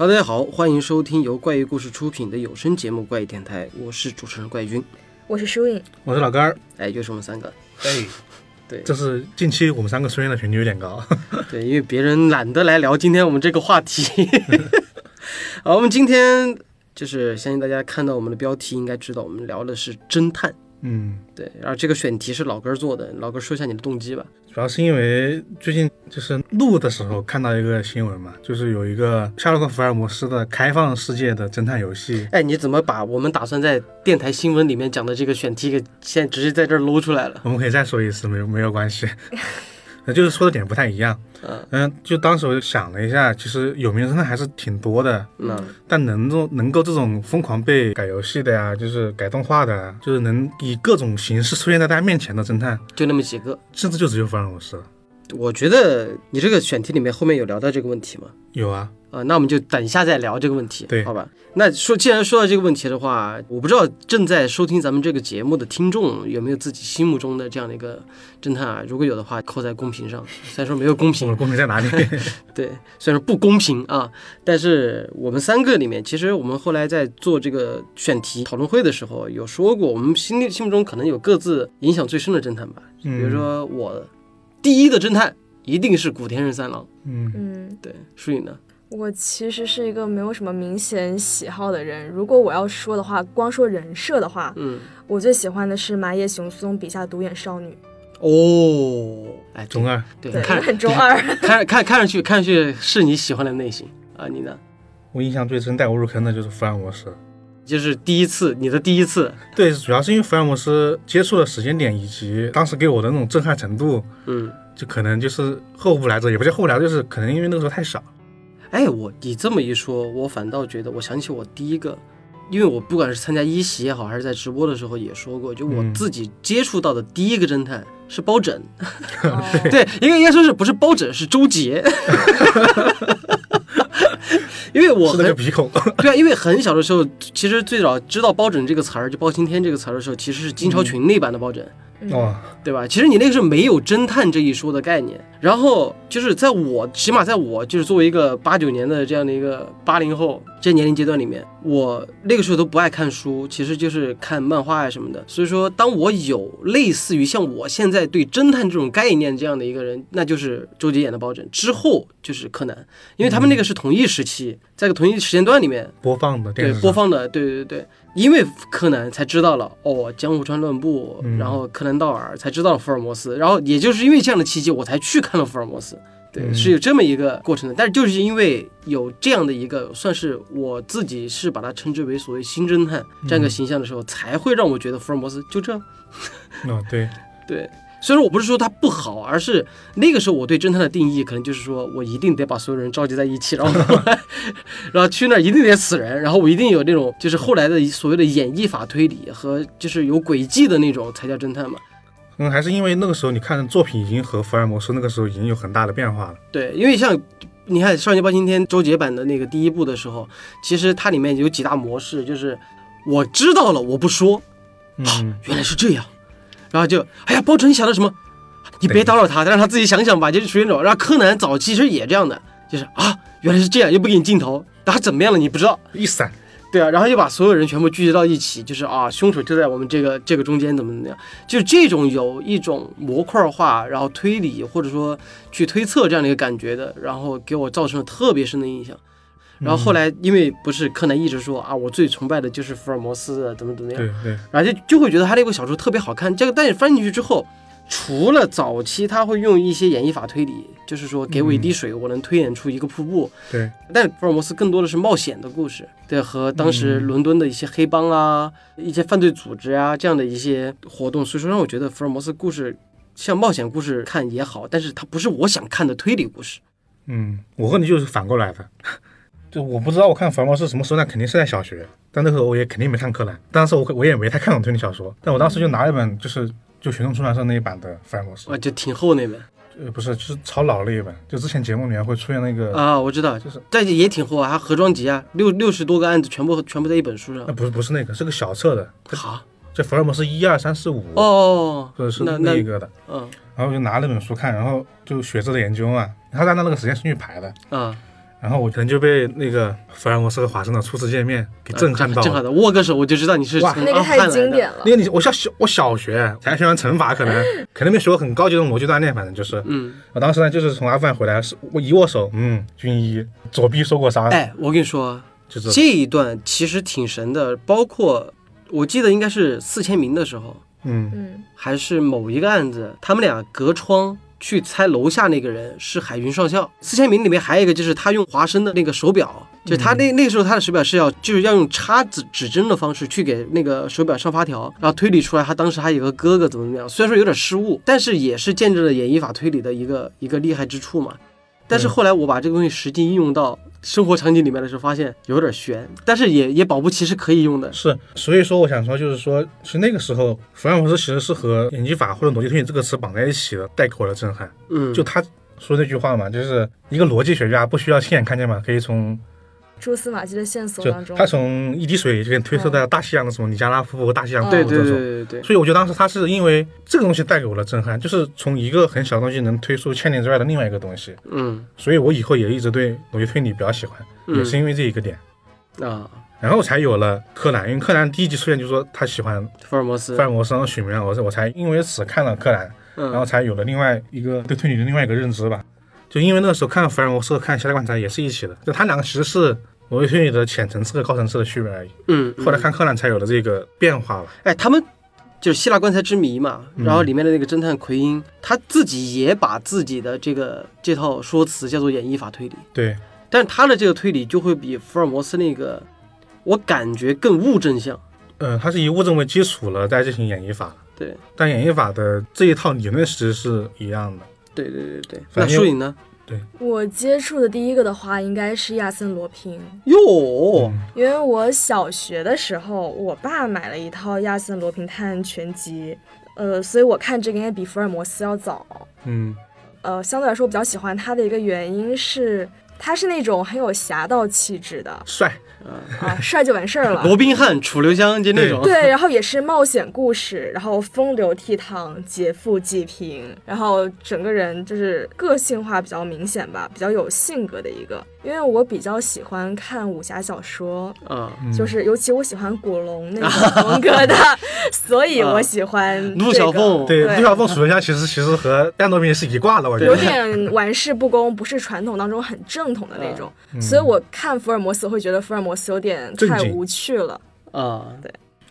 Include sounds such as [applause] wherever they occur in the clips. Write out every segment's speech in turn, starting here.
哈喽，大家好，欢迎收听由怪异故事出品的有声节目《怪异电台》，我是主持人怪君。我是舒颖，我是老根儿。哎，就是我们三个。哎，[laughs] 对，这是近期我们三个出现的频率有点高。[laughs] 对，因为别人懒得来聊今天我们这个话题。[laughs] 好，我们今天就是相信大家看到我们的标题，应该知道我们聊的是侦探。嗯，对，然后这个选题是老哥儿做的，老哥说一下你的动机吧。主要是因为最近就是录的时候看到一个新闻嘛，就是有一个夏洛克·福尔摩斯的开放世界的侦探游戏。哎，你怎么把我们打算在电台新闻里面讲的这个选题给现在直接在这儿搂出来了？我们可以再说一次，没有没有关系。[laughs] 那就是说的点不太一样。嗯嗯，就当时我就想了一下，其实有名侦探还是挺多的，嗯，但能做能够这种疯狂被改游戏的呀，就是改动画的，就是能以各种形式出现在大家面前的侦探，就那么几个。甚至就只有福尔摩斯。我觉得你这个选题里面后面有聊到这个问题吗？有啊，啊，那我们就等一下再聊这个问题，对好吧？那说，既然说到这个问题的话，我不知道正在收听咱们这个节目的听众有没有自己心目中的这样的一个侦探啊？如果有的话，扣在公屏上。虽然说没有公我屏，公屏在哪里？[laughs] 对，虽然说不公平啊，但是我们三个里面，其实我们后来在做这个选题讨论会的时候，有说过，我们心里心目中可能有各自影响最深的侦探吧。比如说我第一的侦探一定是古田任三郎，嗯，嗯，对，舒颖呢？我其实是一个没有什么明显喜好的人。如果我要说的话，光说人设的话，嗯，我最喜欢的是麻叶雄松笔下独眼少女，哦，哎，中二。对，对，看很中二。[laughs] 看看看上去看上去是你喜欢的类型啊，你呢？我印象最深带我入坑的就是福尔摩斯。就是第一次，你的第一次，对，主要是因为福尔摩斯接触的时间点以及当时给我的那种震撼程度，嗯，就可能就是后不来者，也不叫后不来者，就是可能因为那个时候太少。哎，我你这么一说，我反倒觉得，我想起我第一个，因为我不管是参加一席也好，还是在直播的时候也说过，就我嗯自己接触到的第一个侦探是包拯，[laughs] 哦对，应该应该说是不是包拯，是周杰。[laughs] 因为我是那很个鼻孔，[laughs] 对啊，因为很小的时候，其实最早知道包拯这个词儿，就包青天这个词儿的时候，其实是金超群那版的包拯。哦，对吧？其实你那个时候没有侦探这一说的概念，然后就是在我起码在我就是作为一个八九年的这样的一个八零后这年龄阶段里面，我那个时候都不爱看书，其实就是看漫画啊什么的。所以说，当我有类似于像我现在对侦探这种概念这样的一个人，那就是周杰演的包拯，之后就是柯南，因为他们那个是同一时期，在个同一时间段里面播放的电对播放的，对对对，因为柯南才知道了哦，江户川乱步，嗯。然后柯南道尔才知道了福尔摩斯，然后也就是因为这样的契机，我才去看了福尔摩斯。对，嗯。是有这么一个过程的，但是就是因为有这样的一个，算是我自己是把它称之为所谓新侦探这样一个形象的时候，才会让我觉得福尔摩斯就这样。哦，对，[laughs] 对，虽然我不是说它不好，而是那个时候我对侦探的定义可能就是说我一定得把所有人召集在一起，然后 [laughs] 然后去那儿一定得死人，然后我一定有那种就是后来的所谓的演绎法推理和就是有轨迹的那种才叫侦探嘛。嗯，还是因为那个时候你看的作品已经和福尔摩斯那个时候已经有很大的变化了。对，因为像你看《少年包青天》周杰版的那个第一部的时候，其实它里面有几大模式，就是我知道了我不说，嗯，原来是这样，然后就哎呀，包拯你想到什么？你别打扰他，让他自己想想吧，就是属于那种。然后柯南早期其实也这样的，就是啊，原来是这样，又不给你镜头，然后怎么样了你不知道，一闪，对啊，然后又把所有人全部聚集到一起，就是啊，凶手就在我们这个这个中间，怎么怎么样，就是这种有一种模块化，然后推理或者说去推测这样的一个感觉的，然后给我造成了特别深的印象。然后后来，因为不是柯南一直说啊，我最崇拜的就是福尔摩斯，怎么怎么样，对对，然后就就会觉得他这部小说特别好看。这个但是翻进去之后，除了早期他会用一些演绎法推理，就是说给我一滴水，我能推演出一个瀑布。对，但福尔摩斯更多的是冒险的故事，对，和当时伦敦的一些黑帮啊、一些犯罪组织啊这样的一些活动，所以说让我觉得福尔摩斯故事像冒险故事看也好，但是它不是我想看的推理故事。嗯，我和你就是反过来的。就我不知道我看福尔摩斯什么时候，那肯定是在小学，但那时候我也肯定没看柯南，当时我我也没太看懂推理小说，但我当时就拿了一本就是就学生出版社那一版的福尔摩斯啊，，就挺厚那本。呃不是就是超老的那一本，就之前节目里面会出现那个，啊，我知道，就是但也挺厚啊，还盒装集啊，六六十多个案子全部全部在一本书上。那。不是不是那个，是个小册的，好。这福尔摩斯一二三四五，哦，或者是那那那一个的，嗯。然后我就拿那本书看，然后就学着的研究嘛，他按照那个时间顺序排的，啊然后我可能就被那个福尔摩斯和华生的初次见面给震撼到了。震撼的握个手，我就知道你是哇那个太经典了。那。个你我小小我小学才学完乘法，可能 [laughs] 可能没学过很高级的逻辑锻炼，反正就是。嗯，我当时呢就是从阿富汗回来，是我一握手，嗯，军医左臂受过伤，哎，我跟你说，就是。这一段其实挺神的，包括我记得应该是四千名的时候，嗯。嗯，还是某一个案子，他们俩隔窗去猜楼下那个人是海军上校。四千名里面还有一个就是他用华生的那个手表，就他那那个时候他的手表是要就是要用叉子指针的方式去给那个手表上发条，然后推理出来他当时还有个哥哥怎么怎么样。虽然说有点失误，但是也是见证了演绎法推理的一个一个厉害之处嘛。但是后来我把这个东西实际应用到生活场景里面的时候，发现有点悬，但是也也保不齐是可以用的。是，所以说我想说，就是说，其实那个时候，福尔摩斯其实是和演技法或者逻辑推理这个词绑在一起的，带给我的震撼。嗯，就他说那句话嘛，就是一个逻辑学家不需要亲眼看见嘛，可以从蛛丝马迹的线索当中，他从一滴水就可以推测到大西洋的什么尼加拉瀑布、大西洋瀑对对布这种。对对对，所以我觉得当时他是因为这个东西带给我的震撼，就是从一个很小的东西能推出千年之外的另外一个东西，嗯所以我以后也一直对逻辑推理比较喜欢，嗯也是因为这一个点。啊，然后才有了柯南，因为柯南第一集出现就说他喜欢福尔摩斯福，尔摩斯和许明亮，我是我才因为此看了柯南，嗯然后才有了另外一个对推理的另外一个认知吧。就因为那个时候看福尔摩斯和看《侠盗观察》也是一起的，就他两个其实是逻辑推理的浅层次和高层次的区别而已。嗯，嗯后来看柯南才有了这个变化吧。哎，他们就是希腊棺材之谜嘛，嗯然后里面的那个侦探奎因，他自己也把自己的这个这套说辞叫做演绎法推理，对，但是他的这个推理就会比福尔摩斯那个，我感觉更物证像。嗯、他是以物证为基础了再进行演绎法，对但演绎法的这一套理论其实是一样的。对对对对，那反正树我接触的第一个的话，应该是亚森罗平，哟，嗯。因为我小学的时候，我爸买了一套亚森罗平探案全集，呃，所以我看这个应该比福尔摩斯要早。嗯，呃，相对来说，我比较喜欢他的一个原因是，他是那种很有侠盗气质的。帅，啊，帅就完事儿了。罗宾汉、楚留香就那种。对，然后也是冒险故事，然后风流倜傥、劫富济贫，然后整个人就是个性化比较明显吧，比较有性格的一个。因为我比较喜欢看武侠小说，啊，嗯就是尤其我喜欢古龙那种 [laughs] 风格的，所以我喜欢、这个、陆小凤对，对陆小凤、楚留香其实其实和亚诺宾是一挂的，我觉得有。点玩世不恭，不是传统当中很正统的那种，嗯所以我看福尔摩斯会觉得福尔摩斯有点太无趣了。啊，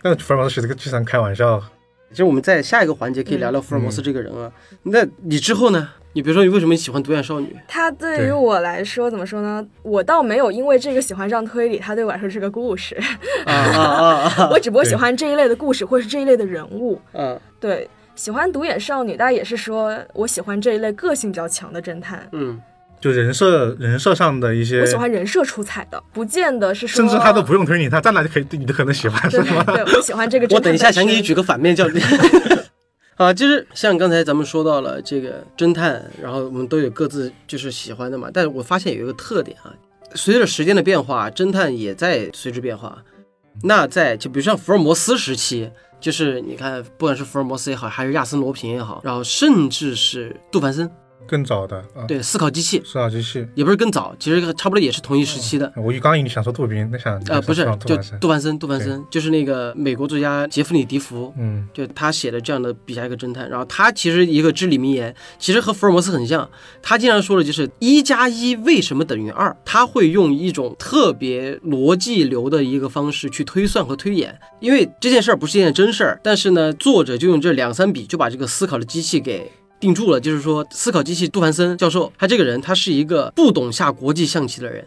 但福尔摩斯其实经常开玩笑，其实我们在下一个环节可以聊聊福尔摩斯这个人啊。那你之后呢？你比如说，你为什么喜欢独眼少女？她对于我来说，怎么说呢？我倒没有因为这个喜欢上推理，它对我来说是个故事。[laughs] 啊啊啊啊！[laughs] 我只不过喜欢这一类的故事，或者是这一类的人物。嗯对，喜欢独眼少女，大家也是说我喜欢这一类个性比较强的侦探。嗯，就人设人设上的一些我，喜欢人设出彩的，不见得是说，甚至他都不用推理，他站来就可以，你都可能喜欢，是吗？对，我喜欢这个侦探我等一下想给你举个反面教材。[laughs] 啊，就是像刚才咱们说到了这个侦探，然后我们都有各自就是喜欢的嘛。但是我发现有一个特点啊，随着时间的变化，侦探也在随之变化。那在就比如像福尔摩斯时期，就是你看，不管是福尔摩斯也好，还是亚森罗平也好，然后甚至是杜凡森，更早的啊，对，思考机器思考机器。也不是更早，其实差不多也是同一时期的。我刚以为你想说杜宾，那想呃，不是，就杜杜凡森，杜凡森就是那个美国作家杰弗里·迪福，嗯就他写的这样的笔下一个侦探，然后他其实一个至理名言，其实和福尔摩斯很像。他经常说的就是一加一为什么等于二？他会用一种特别逻辑流的一个方式去推算和推演，因为这件事儿不是一件真事儿，但是呢，作者就用这两三笔就把这个思考的机器给。定住了，就是说，思考机器杜凡森教授，他这个人，他是一个不懂下国际象棋的人，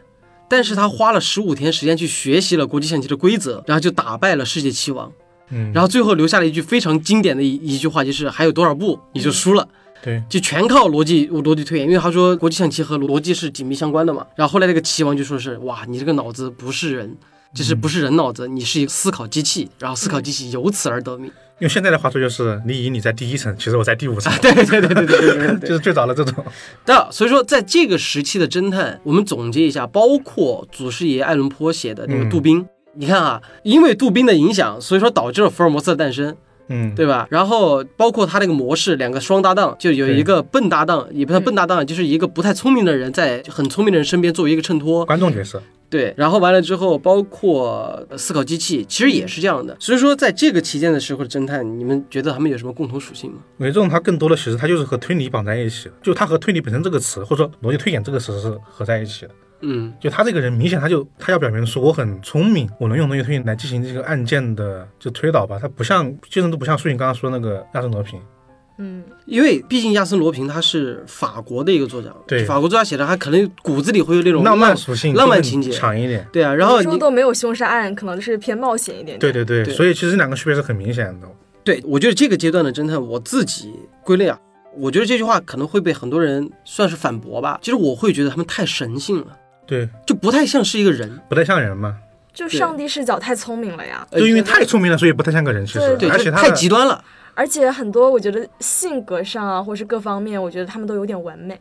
但是他花了十五天时间去学习了国际象棋的规则，然后就打败了世界棋王。嗯，然后最后留下了一句非常经典的一一句话，就是还有多少步你就输了，对，就全靠逻辑逻辑推演，因为他说国际象棋和逻辑是紧密相关的嘛。然后后来那个棋王就说是哇，你这个脑子不是人，就是不是人脑子，你是一个思考机器，然后思考机器由此而得名。用现在的话说，就是你以你在第一层，其实我在第五层。对对对对对对，[laughs] 就是最早的这种。[laughs] 到所以说在这个时期的侦探，我们总结一下，包括祖师爷爱伦坡写的那个杜宾，你看啊，因为杜宾的影响，所以说导致了福尔摩斯的诞生。嗯，对吧？然后包括他那个模式，两个双搭档，就有一个笨搭档，也不算笨搭档，就是一个不太聪明的人，在很聪明的人身边作为一个衬托观众角色。对，然后完了之后，包括呃思考机器，其实也是这样的。所以说，在这个期间的时候的侦探，你们觉得他们有什么共同属性吗？我觉得这种它更多的其实它就是和推理绑在一起的，就它和推理本身这个词，或者说逻辑推演这个词是合在一起的。嗯，就他这个人明显他就他要表明说我很聪明，我能用逻辑推理来进行这个案件的就推导吧，他不像基本都不像苏颖刚刚说的那个亚森罗平，嗯，因为毕竟亚森罗平他是法国的一个作家，对法国作家写的，他可能骨子里会有那种浪漫属性浪漫情节强一点。对啊，然后书你都没有凶杀案，可能就是偏冒险一点点。对对对，对所以其实这两个区别是很明显的。对我觉得这个阶段的侦探，我自己归类啊，我觉得这句话可能会被很多人算是反驳吧。其实我会觉得他们太神性了，对，就不太像是一个人。不太像人嘛，就上帝视角太聪明了呀，呃就因为太聪明了，所以不太像个人。其实，对，而且他的极端了。而且很多我觉得性格上啊，或是各方面，我觉得他们都有点完美。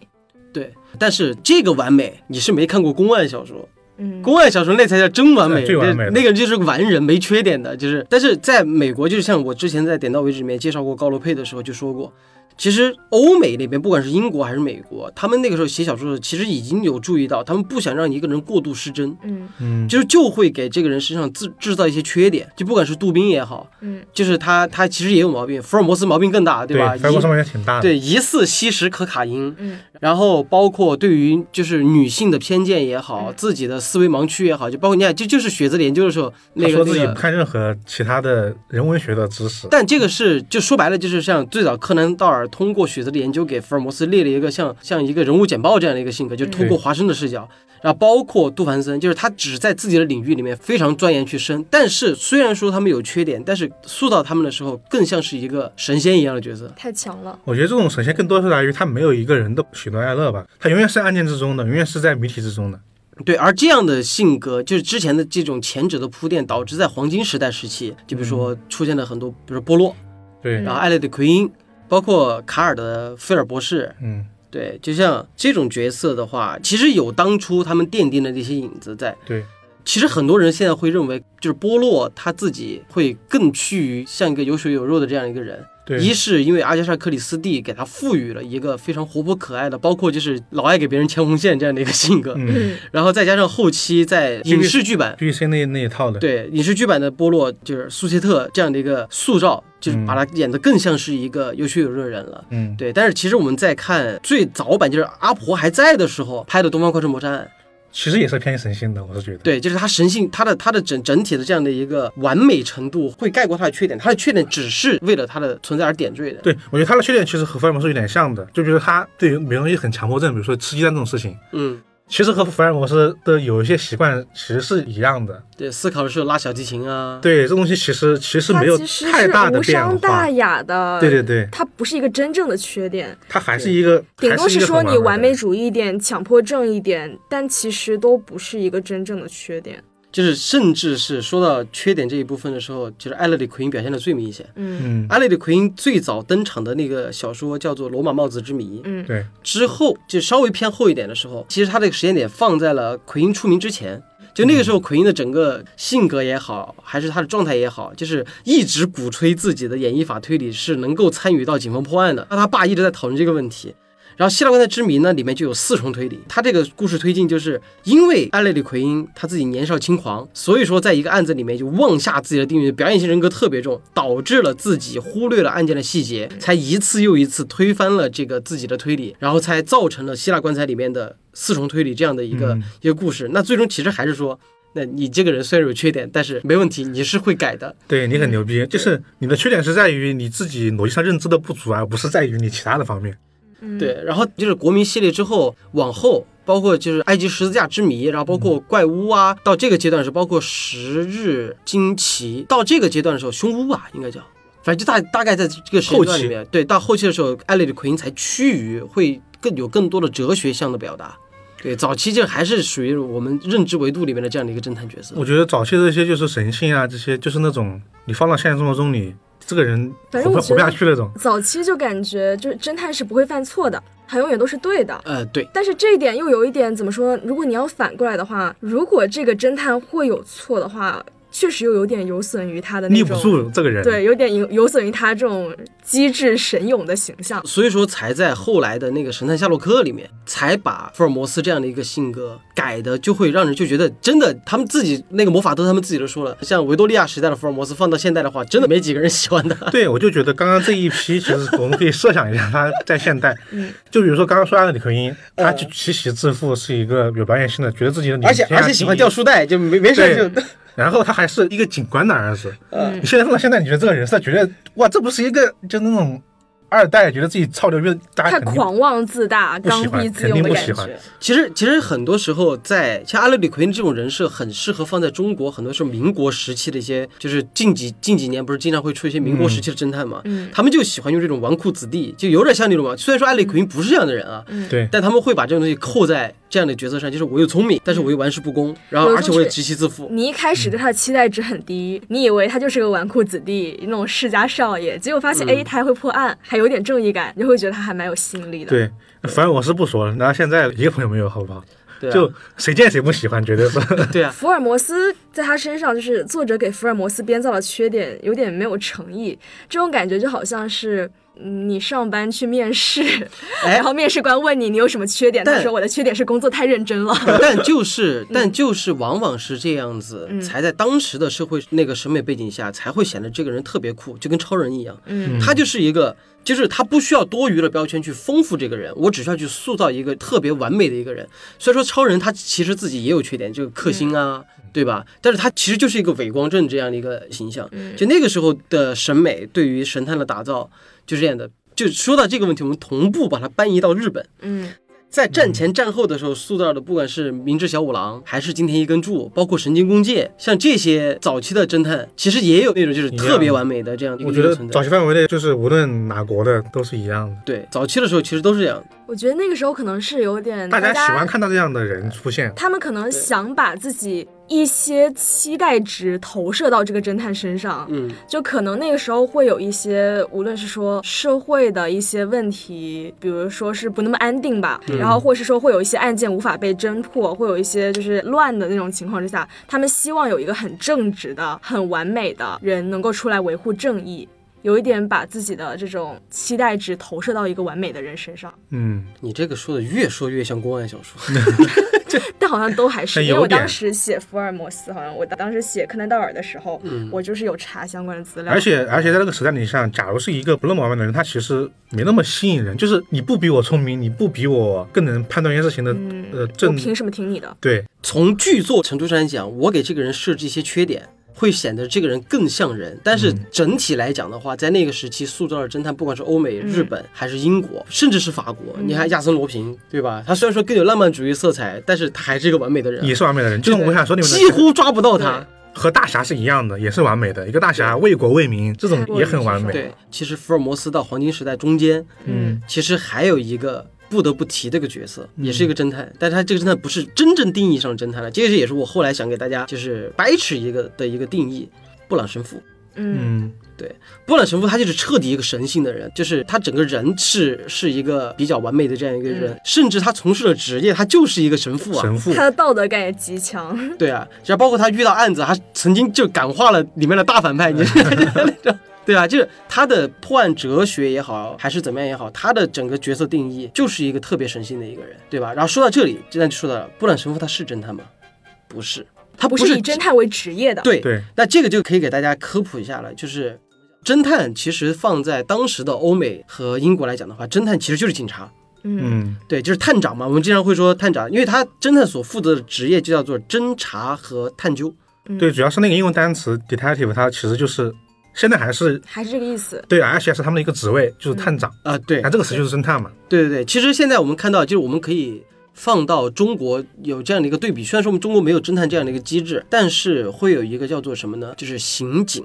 对，但是这个完美，你是没看过公案小说，嗯，公案小说那才叫真完美，对最完美的那那个就是完人，没缺点的。就是，但是在美国，就是像我之前在点到为止里面介绍过高罗佩的时候就说过，其实欧美那边不管是英国还是美国，他们那个时候写小说的时候，其实已经有注意到，他们不想让一个人过度失真。嗯嗯，就是就会给这个人身上制制造一些缺点，就不管是杜宾也好，嗯，就是他他其实也有毛病，福尔摩斯毛病更大，对吧？福尔摩斯毛病挺大的。对疑似吸食可卡因，嗯，然后包括对于就是女性的偏见也好，嗯自己的思维盲区也好，就包括你看，就就是血字研究的时候他那个说自己不。看任何其他的人文学的知识。但这个是就说白了，就是像最早柯南道尔通过许泽的研究给福尔摩斯列了一个像像一个人物简报这样的一个性格，就是通过华生的视角，然后包括杜凡森，就是他只在自己的领域里面非常钻研去深。但是虽然说他们有缺点，但是塑造他们的时候更像是一个神仙一样的角色。太强了。我觉得这种神仙更多是来于他没有一个人的喜怒哀乐吧，他永远是案件之中的，永远是在谜题之中的。对，而这样的性格，就是之前的这种前者的铺垫，导致在黄金时代时期，就比如说出现了很多，比如说波洛，对，嗯然后艾略的奎因，包括卡尔的菲尔博士，嗯，对，就像这种角色的话，其实有当初他们奠定的那些影子在。对，其实很多人现在会认为，就是波洛他自己会更趋于像一个有血有肉的这样一个人。对，一是因为阿加莎·克里斯蒂给他赋予了一个非常活泼可爱的，包括就是老爱给别人牵红线这样的一个性格，嗯。[laughs] 嗯然后再加上后期在影视剧版，，BBC 那那一套的，对影视剧版的波洛就是苏切特这样的一个塑造，就是把他演得更像是一个有血有肉的人了。嗯，对，但是其实我们在看最早版，就是阿婆还在的时候拍的《东方快车谋杀案》，其实也是偏神性的，我是觉得。对，就是他神性，他的他的整整体的这样的一个完美程度会盖过他的缺点，他的缺点只是为了他的存在而点缀的。对，我觉得他的缺点其实和福尔摩斯有点像的，就比如他对于美容仪很强迫症，比如说吃鸡蛋这种事情，嗯，其实和福尔摩斯的有一些习惯其实是一样的。对，思考的时候拉小提琴啊，对，这东西其实其实没有其实太大的无变化伤大。雅的。对对对，它不是一个真正的缺点，它还是一个，顶多是说你完美主义一点、强迫症一点，但其实都不是一个真正的缺点。就是甚至是说到缺点这一部分的时候，就是艾勒里奎因表现的最明显。嗯嗯，艾勒里奎因最早登场的那个小说叫做《罗马帽子之谜》，嗯对，之后就稍微偏后一点的时候，其实他这个时间点放在了奎因出名之前。就那个时候，奎因的整个性格也好，还是他的状态也好，就是一直鼓吹自己的演绎法推理是能够参与到警方破案的。那他爸一直在讨论这个问题。然后《希腊棺材之谜》呢，里面就有四重推理。他这个故事推进就是因为艾勒里奎因他自己年少轻狂，所以说在一个案子里面就妄下自己的定义，表演型人格特别重，导致了自己忽略了案件的细节，才一次又一次推翻了这个自己的推理，然后才造成了希腊棺材里面的四重推理这样的一个、嗯一个故事。那最终其实还是说。那你这个人虽然有缺点，但是没问题，你是会改的。对你很牛逼，就是你的缺点是在于你自己逻辑上认知的不足，而不是在于你其他的方面。嗯，对，然后就是国民系列之后往后，包括就是埃及十字架之谜，然后包括怪屋啊，到这个阶段是包括十日惊奇，到这个阶段的时候，凶屋吧应该叫，反正就大大概在这个时间段里面，对，到后期的时候，艾利的奎因才趋于会更有更多的哲学向的表达。对，早期就还是属于我们认知维度里面的这样的一个侦探角色。我觉得早期的这些就是神性啊，这些就是那种你放到现实生活中，你这个人活不活不反正我觉得下去那种。早期就感觉就是侦探是不会犯错的，他永远都是对的。呃，对，但是这一点又有一点怎么说？如果你要反过来的话，如果这个侦探会有错的话，确实又有点有损于他的那立不，住这个人。对，有点有有损于他这种机智神勇的形象。所以说才在后来的那个神探夏洛克里面，才把福尔摩斯这样的一个性格改的，就会让人就觉得真的，他们自己那个魔法都他们自己都说了，像维多利亚时代的福尔摩斯放到现代的话，真的没几个人喜欢他。对，我就觉得刚刚这一批，其实我们可以设想一下，他在现代，[laughs] 嗯就比如说刚刚说安德里克因，他就奇袭致富，是一个有表演性的，觉得自己的而且而且喜欢掉书，袋，就没没事就对然后他还是一个警官的儿子。嗯你现在放到现在，你觉得这个人设，觉得哇，这不是一个就那种二代，觉得自己超牛逼，大家太狂妄自大、刚愎自用的感觉。其实，其实很多时候在像阿勒里奎因这种人设，很适合放在中国，很多是民国时期的一些，就是近几近几年不是经常会出一些民国时期的侦探嘛，嗯他们就喜欢用这种纨绔子弟，就有点像那种嘛。虽然说阿勒里奎因不是这样的人啊，对。但他们会把这种东西扣在这样的角色上，就是我又聪明，但是我又玩世不恭，然后而且我也极其自负。你一开始对他的期待值很低，你以为他就是个纨绔子弟，那种世家少爷，结果发现，嗯哎、他还会破案，还有点正义感，你就会觉得他还蛮有吸引力的。对，反正我是不说了。然后现在一个朋友没有，好不好？对啊，就谁见谁不喜欢，绝对是。[laughs] [laughs] 对啊，福尔摩斯在他身上，就是作者给福尔摩斯编造的缺点，有点没有诚意。这种感觉就好像是嗯你上班去面试，哎然后面试官问你你有什么缺点，他说我的缺点是工作太认真了。[laughs] 但就是，[laughs] 但就是，往往是这样子，嗯才在当时的社会那个审美背景下，才会显得这个人特别酷，就跟超人一样。嗯他就是一个，就是他不需要多余的标签去丰富这个人，我只需要去塑造一个特别完美的一个人。虽然说，超人他其实自己也有缺点，就是克星啊。对吧？但是他其实就是一个伪光正这样的一个形象，就那个时候的审美对于神探的打造就是这样的。就说到这个问题，我们同步把它搬移到日本，嗯在战前战后的时候塑造的，不管是明智小五郎，还是金田一根柱，包括神经弓介，像这些早期的侦探，其实也有那种就是特别完美的这样一个我觉得早期范围内，就是无论哪国的都是一样的。对早期的时候其实都是这样。我觉得那个时候可能是有点大家喜欢看到这样的人出现。他们可能想把自己一些期待值投射到这个侦探身上，嗯，就可能那个时候会有一些，无论是说社会的一些问题，比如说是不那么安定吧，然后或是说会有一些案件无法被侦破，会有一些就是乱的那种情况之下，他们希望有一个很正直的、很完美的人能够出来维护正义。有一点把自己的这种期待值投射到一个完美的人身上，嗯，你这个说的越说越像公安小说。[laughs] [laughs] 但好像都还是，因为我当时写福尔摩斯，好像我当时写柯南道尔的时候，我就是有查相关的资料，而且而且在那个时代，你像，假如是一个不那么完美的人，他其实没那么吸引人。就是你不比我聪明，你不比我更能判断一件事情的，呃，我正凭什么听你的？对，从剧作程度上来讲，我给这个人设置一些缺点，会显得这个人更像人。但是整体来讲的话，在那个时期塑造的侦探，不管是欧美、日本还是英国，甚至是法国，你看亚森罗平，对吧？他虽然说更有浪漫主义色彩，但是他还是一个完美的人，也是完美的人。就是我想说，你们几乎抓不到他。和大侠是一样的，也是完美的。一个大侠为国为民，这种也很完美。对，其实福尔摩斯到黄金时代中间，嗯，其实还有一个不得不提的一个角色，也是一个侦探，但是他这个侦探不是真正定义上的侦探了，这个也是我后来想给大家就是掰扯一个的一个定义。布朗神父，嗯。对，布朗神父他就是彻底一个神性的人，就是他整个人是是一个比较完美的这样一个人，甚至他从事的职业他就是一个神父啊，神父。他的道德感也极强，对啊，然后包括他遇到案子，他曾经就感化了里面的大反派，你知道 [laughs] 那种。对啊，就是他的破案哲学也好，还是怎么样也好，他的整个角色定义就是一个特别神性的一个人，对吧？然后说到这里，那就说到了布朗神父他是侦探吗？不是，他不是是以侦探为职业的。，对对，那这个就可以给大家科普一下了，就是侦探其实放在当时的欧美和英国来讲的话，侦探其实就是警察。嗯嗯，对，就是探长嘛，我们经常会说探长，因为他侦探所负责的职业就叫做侦查和探究。对，主要是那个英文单词 detective，它其实就是现在还是还是这个意思。对，而且是他们的一个职位，就是探长。啊、对那，这个词就是侦探嘛。对对对，其实现在我们看到，就是我们可以放到中国有这样的一个对比。虽然说我们中国没有侦探这样的一个机制，但是会有一个叫做什么呢？就是刑警。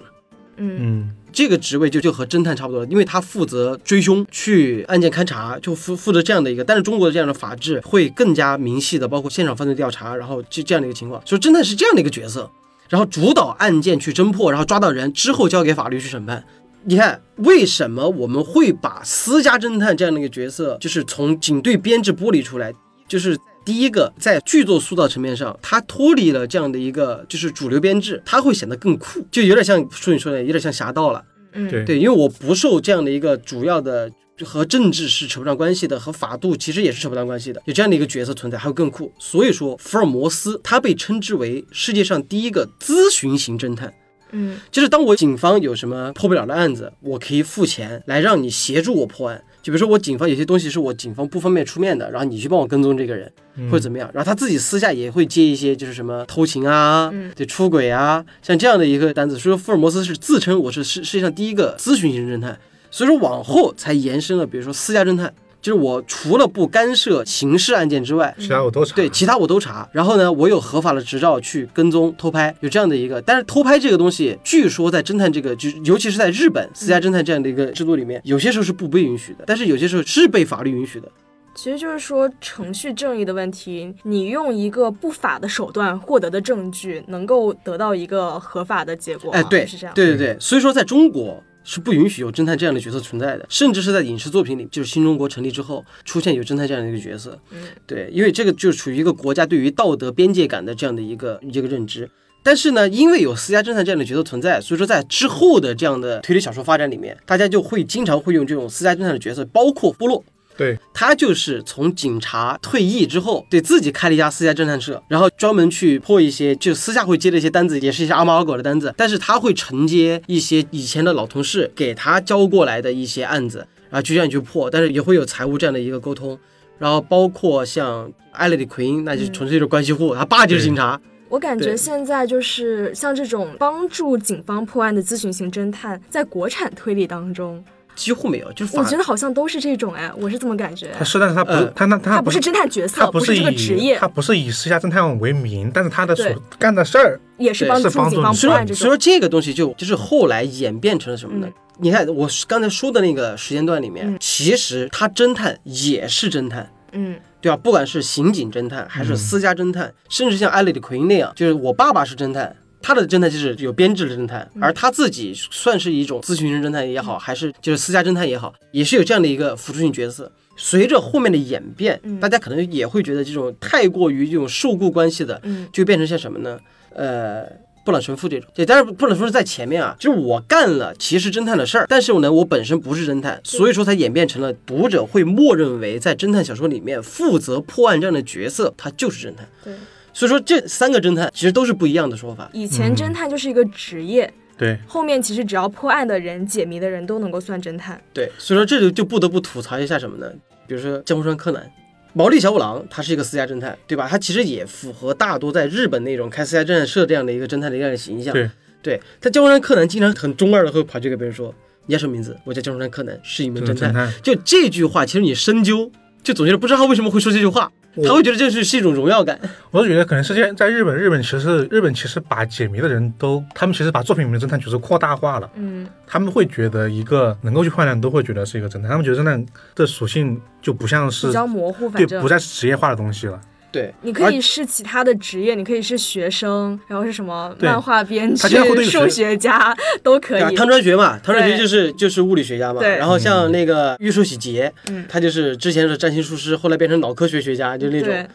嗯嗯，这个职位就就和侦探差不多了，因为他负责追凶、去案件勘查，就负负责这样的一个。但是中国的这样的法制会更加明细的，包括现场犯罪调查，然后就这样的一个情况。所以侦探是这样的一个角色，然后主导案件去侦破，然后抓到人之后交给法律去审判。你看，为什么我们会把私家侦探这样的一个角色，就是从警队编制剥离出来？就是第一个在剧作塑造层面上，它脱离了这样的一个就是主流编制，它会显得更酷，就有点像说你说的，有点像侠盗了。嗯，对对，因为我不受这样的一个主要的和政治是扯不上关系的，和法度其实也是扯不上关系的，有这样的一个角色存在，还有更酷。所以说，福尔摩斯他被称之为世界上第一个咨询型侦探。嗯就是当我警方有什么破不了的案子，我可以付钱来让你协助我破案。就比如说我警方有些东西是我警方不方便出面的，然后你去帮我跟踪这个人，或者怎么样。然后他自己私下也会接一些就是什么偷情啊，对出轨啊，像这样的一个单子。所以说福尔摩斯是自称我是世世界上第一个咨询型侦探，所以说往后才延伸了，比如说私家侦探。就是我除了不干涉刑事案件之外，其他我都查。对，其他我都查。然后呢，我有合法的执照去跟踪偷拍，有这样的一个。但是偷拍这个东西，据说在侦探这个，就尤其是在日本私家侦探这样的一个制度里面，有些时候是不被允许的，但是有些时候是被法律允许的。其实就是说程序正义的问题，你用一个不法的手段获得的证据，能够得到一个合法的结果吗？哎，对，是这样。对对对。所以说，在中国。是不允许有侦探这样的角色存在的，甚至是在影视作品里，就是新中国成立之后出现有侦探这样的一个角色。嗯，对，因为这个就处于一个国家对于道德边界感的这样的一个一个认知。但是呢，因为有私家侦探这样的角色存在，所以说在之后的这样的推理小说发展里面，大家就会经常会用这种私家侦探的角色，包括波洛。对他就是从警察退役之后，对自己开了一家私家侦探社，然后专门去破一些就私下会接的一些单子，也是一些阿猫阿狗的单子。但是他会承接一些以前的老同事给他交过来的一些案子，然后就这样去破。但是也会有财务这样的一个沟通，然后包括像艾勒里奎因，那就纯粹就是关系户，他爸就是警察。我感觉现在就是像这种帮助警方破案的咨询型侦探，在国产推理当中。几乎没有，就是我觉得好像都是这种哎，我是这么感觉。他是，但是他不是他那他不是侦探角色，他不是这个职业，他不是以私家侦探为名，但是他的所干的事儿也是帮助警方破案。所以说这个东西就就是后来演变成了什么呢？你看我刚才说的那个时间段里面，其实他侦探也是侦探，嗯，对吧？不管是刑警侦探还是私家侦探，甚至像艾利的奎因那样，就是我爸爸是侦探。他的侦探就是有编制的侦探，而他自己算是一种咨询型侦探也好，还是就是私家侦探也好，也是有这样的一个辅助性角色。随着后面的演变，大家可能也会觉得这种太过于这种受雇关系的，就变成像什么呢？呃，布朗神父这种。对，但是布朗神父是在前面啊，就是我干了其实侦探的事儿，但是呢，我本身不是侦探，所以说才演变成了读者会默认为在侦探小说里面负责破案这样的角色，他就是侦探。对。所以说这三个侦探其实都是不一样的说法。以前侦探就是一个职业，对。后面其实只要破案的人、解谜的人都能够算侦探。对，所以说这就就不得不吐槽一下什么呢？比如说江户川柯南、毛利小五郎，他是一个私家侦探，对吧？他其实也符合大多在日本那种开私家侦探社这样的一个侦探的这样的形象。对，对。他江户川柯南经常很中二的会跑去给别人说：“你叫什么名字？我叫江户川柯南，是一名侦探。”就这句话，其实你深究，就总觉得不知道他为什么会说这句话。他会觉得这是是一种荣耀感。我是觉得可能是在在日本，日本其实日本其实把解谜的人都，他们其实把作品里面的侦探角色扩大化了。嗯，他们会觉得一个能够去判断，都会觉得是一个侦探。他们觉得侦探的属性就不像是比较模糊，对，不再是职业化的东西了。对，你可以是其他的职业，你可以是学生，然后是什么漫画编剧、数学家都可以。汤川学嘛，汤川学就是就是物理学家嘛。对。然后像那个玉树喜杰，嗯，他就是之前是占星术师，后来变成脑科学学家，就那种。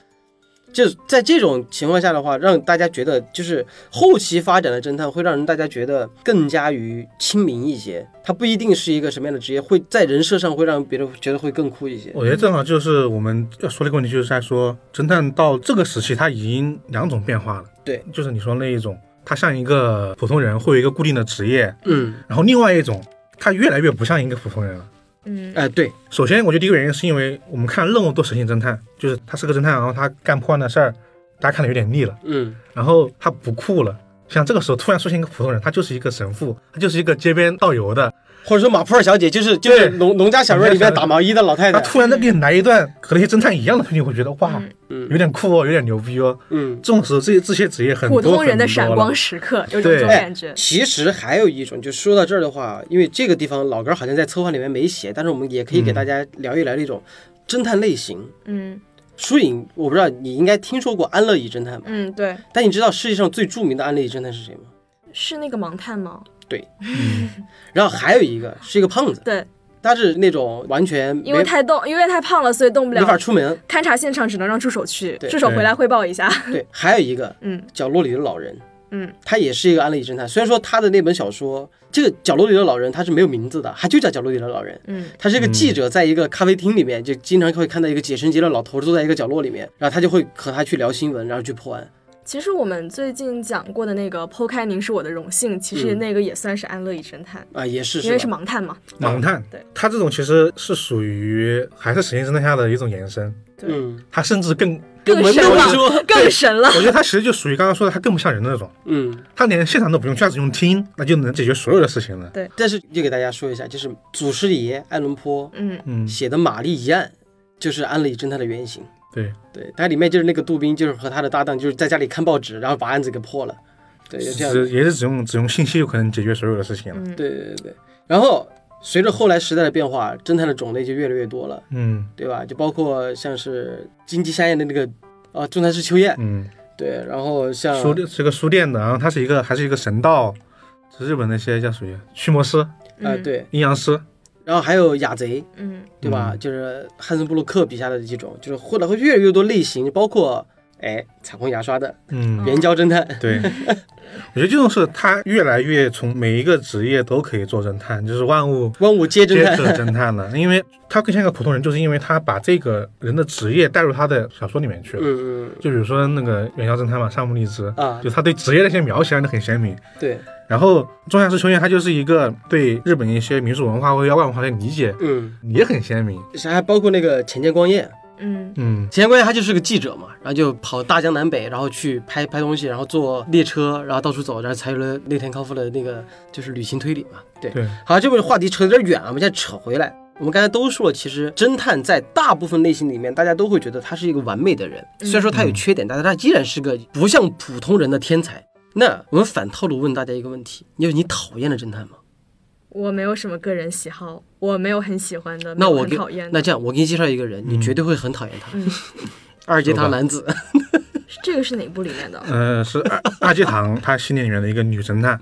就在这种情况下的话，让大家觉得就是后期发展的侦探会让人大家觉得更加于亲民一些。他不一定是一个什么样的职业，会在人设上会让别人觉得会更酷一些。我觉得正好就是我们要说的一个问题，就是在说侦探到这个时期，他已经两种变化了。对，就是你说那一种，他像一个普通人，会有一个固定的职业。嗯，然后另外一种，他越来越不像一个普通人了。嗯，哎，对，首先我觉得第一个原因是因为我们看任务都神性侦探，就是他是个侦探，然后他干破案的事儿，大家看的有点腻了，嗯，然后他不酷了，像这个时候突然出现一个普通人，他就是一个神父，他就是一个街边倒油的。或者说马普尔小姐就是就是农农家小院里面打毛衣的老太太，她突然的给你来一段和那些侦探一样的东西，会觉得哇，有点酷哦，有点牛逼哦。嗯，这种时候这这些职业很普通人的闪光时刻，有这种感觉。其实还有一种，就说到这儿的话，因为这个地方老哥好像在策划里面没写，但是我们也可以给大家聊一聊那种侦探类型。嗯，疏影，我不知道你应该听说过安乐椅侦探吧？嗯，对。但你知道世界上最著名的安乐椅侦探是谁吗？是那个盲探吗？对，然后还有一个是一个胖子，对，他是那种完全因为太动，因为太胖了，所以动不了没法。出门。勘察现场只能让助手去，助手回来汇报一下。对，还有一个 [laughs] 嗯角落里的老人，嗯，他也是一个安利侦探。虽然说他的那本小说，这个角落里的老人他是没有名字的，他就叫角落里的老人。嗯，他是一个记者，在一个咖啡厅里面，就经常会看到一个解绳结的老头坐在一个角落里面，然后他就会和他去聊新闻，然后去破案。其实我们最近讲过的那个剖开您是我的荣幸，其实嗯那个也算是安乐椅侦探，啊，也是，因为是盲探嘛。盲探，对，他这种其实是属于还是神仙侦探下的一种延伸，对，嗯，他甚至更，更神了，更神了我。觉得他其实就属于刚刚说的，他更不像人的那种，嗯，他连现场都不用，他只用听，那就能解决所有的事情了。对但是就给大家说一下，就是祖师爷爱伦坡嗯，嗯，写的《玛丽一案》，就是安乐椅侦探的原型。对，对，它里面就是那个杜宾，就是和他的搭档，就是在家里看报纸，然后把案子给破了。对，就这样。只也是只用只用信息就可能解决所有的事情了。嗯对对对对。然后随着后来时代的变化，侦探的种类就越来越多了，嗯对吧？就包括像是金鸡香艳的那个啊，仲裁师秋叶，嗯，对，然后像书店是个书店的，然后他是一个还是一个神道，是日本那些叫属于驱魔师、啊、嗯，对，阴阳师，然后还有雅贼，嗯。对吧？就是汉森布鲁克笔下的这种，就是后来会越来越多类型，包括哎彩虹牙刷的嗯，援交侦探，对，[laughs] 我觉得这种是他越来越从每一个职业都可以做侦探，就是万物万物皆侦探。皆可侦探了，因为他更像一个普通人，就是因为他把这个人的职业带入他的小说里面去了。嗯嗯就比如说那个援交侦探嘛，山姆利之，啊。就他对职业的一些描写让人很鲜明。对，然后中夏之秋叶他就是一个对日本一些民俗文化或者妖怪文化的理解嗯，也很鲜明。还包括那个浅见光彦，嗯。嗯。浅见光彦他就是个记者嘛，然后就跑大江南北，然后去拍拍东西，然后坐列车，然后到处走，然后才有了内田康夫的那个就是旅行推理嘛。对，对，好，这个话题扯得有点远了，我们现在扯回来。我们刚才都说了，其实侦探在大部分类型里面，大家都会觉得他是一个完美的人，虽然说他有缺点，但是他依然是个不像普通人的天才。那我们反套路问大家一个问题：你有你讨厌的侦探吗？我没有什么个人喜好，我没有很喜欢的，那我讨厌。那这样，我给你介绍一个人，你绝对会很讨厌他。嗯 [laughs] 二阶堂男子，这个是哪部里面的？呃，是二二阶堂他系列里面的一个女侦探。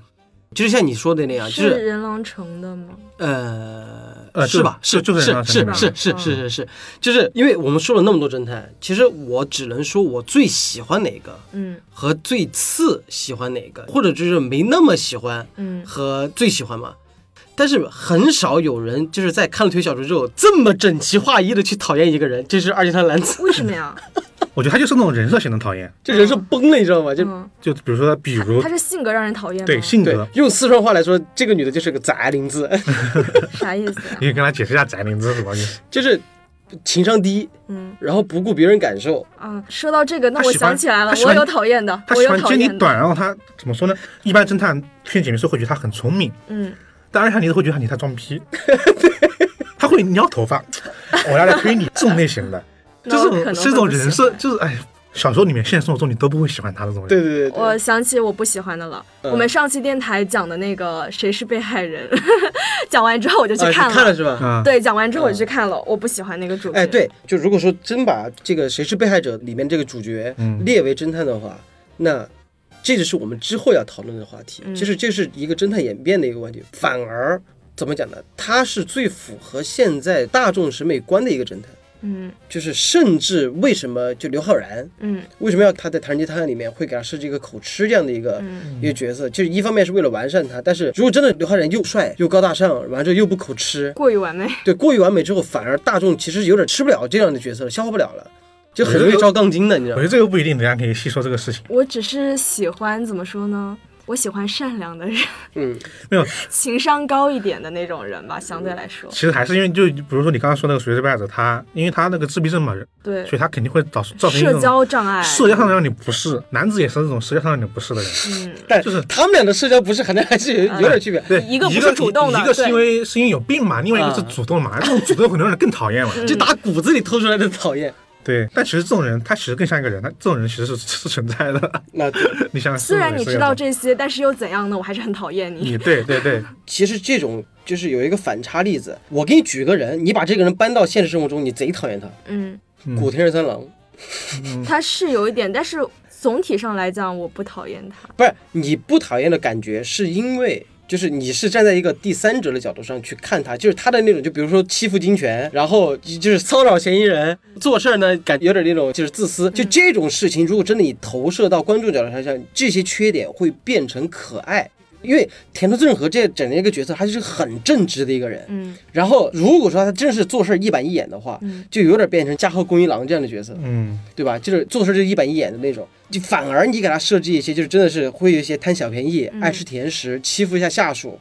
就是像你说的那样，就是是人狼城的吗？呃，呃是吧？是就是是是是是是是是，就是因为我们说了那么多侦探，其实我只能说我最喜欢哪个嗯和最次喜欢哪个，或者就是没那么喜欢嗯，和最喜欢嘛。但是很少有人就是在看了推理小说之后这么整齐划一的去讨厌一个人，这是二阶堂男子，为什么呀？我觉得他就是那种人设型的讨厌，这人设崩了，你知道吗？就嗯，就比如说，比如他是性格让人讨厌吗？对对性格，，用四川话来说，这个女的就是个宅林子，[laughs] 啥意思呀？你可以跟他解释一下宅林子是什么意思。就是情商低，嗯然后不顾别人感受，啊，说到这个，那我喜欢想起来了他，喜欢我有讨厌的，我有他喜欢讨厌的。揭你短，然后他怎么说呢？一般侦探骗解谜师会觉得他很聪明，嗯，但二阶堂你会觉得你在装逼，[laughs] 他会撩头发，我要来推你这种类型的，这那我可能是一种人设，就是哎，小说里面、现实生活中你都不会喜欢他这种人。对对对对，我想起我不喜欢的了。嗯我们上期电台讲的那个谁是被害人，[laughs] 讲完之后我就去啊，看了看了是吧？啊，对，讲完之后我就去看了，我不喜欢那个主角。哎，，对，就如果说真把这个《谁是被害者》里面这个主角嗯列为侦探的话，那这就是我们之后要讨论的话题。嗯就是这是一个侦探演变的一个问题，反而怎么讲呢？他是最符合现在大众审美观的一个侦探。嗯就是甚至为什么就刘昊然嗯为什么要他在《唐人街探案》里面会给他设计一个口吃这样的一个、嗯一个角色？就是一方面是为了完善他，但是如果真的刘昊然又帅又高大上，完了之后又不口吃，过于完美。[laughs] 对，过于完美之后，反而大众其实有点吃不了这样的角色了，消化不了了，就很容易招杠精的，你知道吗我觉得？这个不一定，等一下可以细说这个事情。我只是喜欢怎么说呢？我喜欢善良的人，[laughs] 嗯，没有，情商高一点的那种人吧，相对来说。其实还是因为就比如说你刚刚说那个谁是被害者，他因为他那个自闭症嘛，对，所以他肯定会造造成一社交障碍。社交上让你不适，男子也是那种社交上让你不适的人。嗯，但就是他们俩的社交不适，可能还是有有点区别。对，一个不是个主动的一个是因为是因为有病嘛，另外一个是啊主动嘛，这种主动很多人更讨厌嘛。就打骨子里透出来的讨厌，对，但其实这种人他其实更像一个人，他这种人其实是是存在的。[laughs] 那 [laughs] 你想，虽然你知道这，些，但是又怎样呢？我还是很讨厌你。你对对对，[laughs] 其实这种就是有一个反差例子。我给你举个人，你把这个人搬到现实生活中，你贼讨厌他。嗯，嗯古田任三郎他是有一点，但是总体上来讲，我不讨厌他。不是你不讨厌的感觉，是因为就是你是站在一个第三者的角度上去看他，就是他的那种，就比如说欺负金泉，然后就是骚扰嫌疑人，做事儿呢感觉有点那种就是自私，就这种事情，如果真的你投射到观众角度上，像这些缺点会变成可爱。因为田中正和这整个一个角色，他就是很正直的一个人。嗯然后如果说他真是做事一板一眼的话，嗯就有点变成加贺恭一郎这样的角色。嗯，对吧？就是做事就一板一眼的那种，就反而你给他设置一些，就是真的是会有一些贪小便宜、嗯爱吃甜食、欺负一下下属，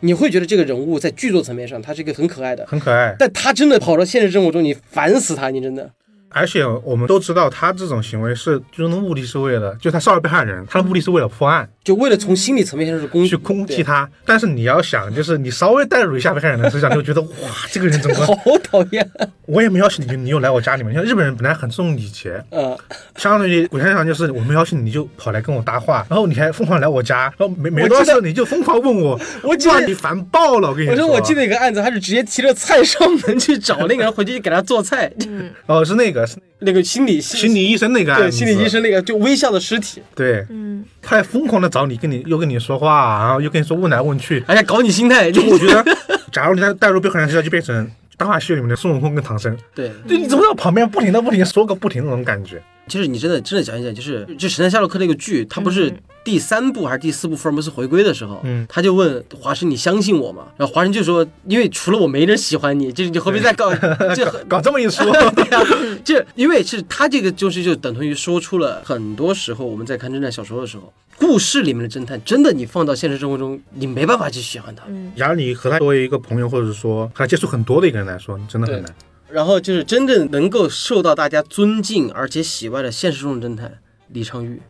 你会觉得这个人物在剧作层面上他是一个很可爱的，很可爱。但他真的跑到现实生活中，你烦死他，你真的。而且我们都知道，他这种行为是最终的目的是为了，就他骚扰被害人，他的目的是为了破案，就为了从心理层面上是攻去攻击他。但是你要想，就是你稍微代入一下被害人的视角，你就觉得哇，这个人怎么？好讨厌。我也没邀请你，你又来我家里面。像日本人本来很重礼节，嗯，相当于古先生就是我没邀请你，你就跑来跟我搭话，然后你还疯狂来我家，然后没没多少事你就疯狂问我，我记得，你烦爆了！我跟你说，我说我记得有个案子，他是直接提着菜上门去找那个人回去给他做菜，嗯哦，是那个是那个心理心理医生那个案子，对心理医生那个就微笑的尸体，对，嗯他还疯狂的找你，跟你又跟你说话，然后又跟你说问来问去。哎呀搞你心态，就我觉得，[laughs] 假如你带带入被害人视角，就变成《大话西游》里面的孙悟空跟唐僧，对。就你怎么在旁边不停的不停说个不停的那种感觉。就是你真的真的讲一讲，就是就《神探夏洛克》那个剧，他不是嗯第三部还是第四部福尔摩斯回归的时候，嗯。他就问华生：“你相信我吗？”然后华生就说：“因为除了我没人喜欢你，就是你何必再搞？[laughs] 这很搞这么一说，[laughs] 对啊，这因为是他这个就是就等同于说出了很多时候我们在看侦探小说的时候，故事里面的侦探真的你放到现实生活中，你没办法去喜欢他。嗯。假如你和他作为一个朋友，或者说和他接触很多的一个人来说，你真的很难。然后就是真正能够受到大家尊敬而且喜爱的现实中的侦探李昌钰。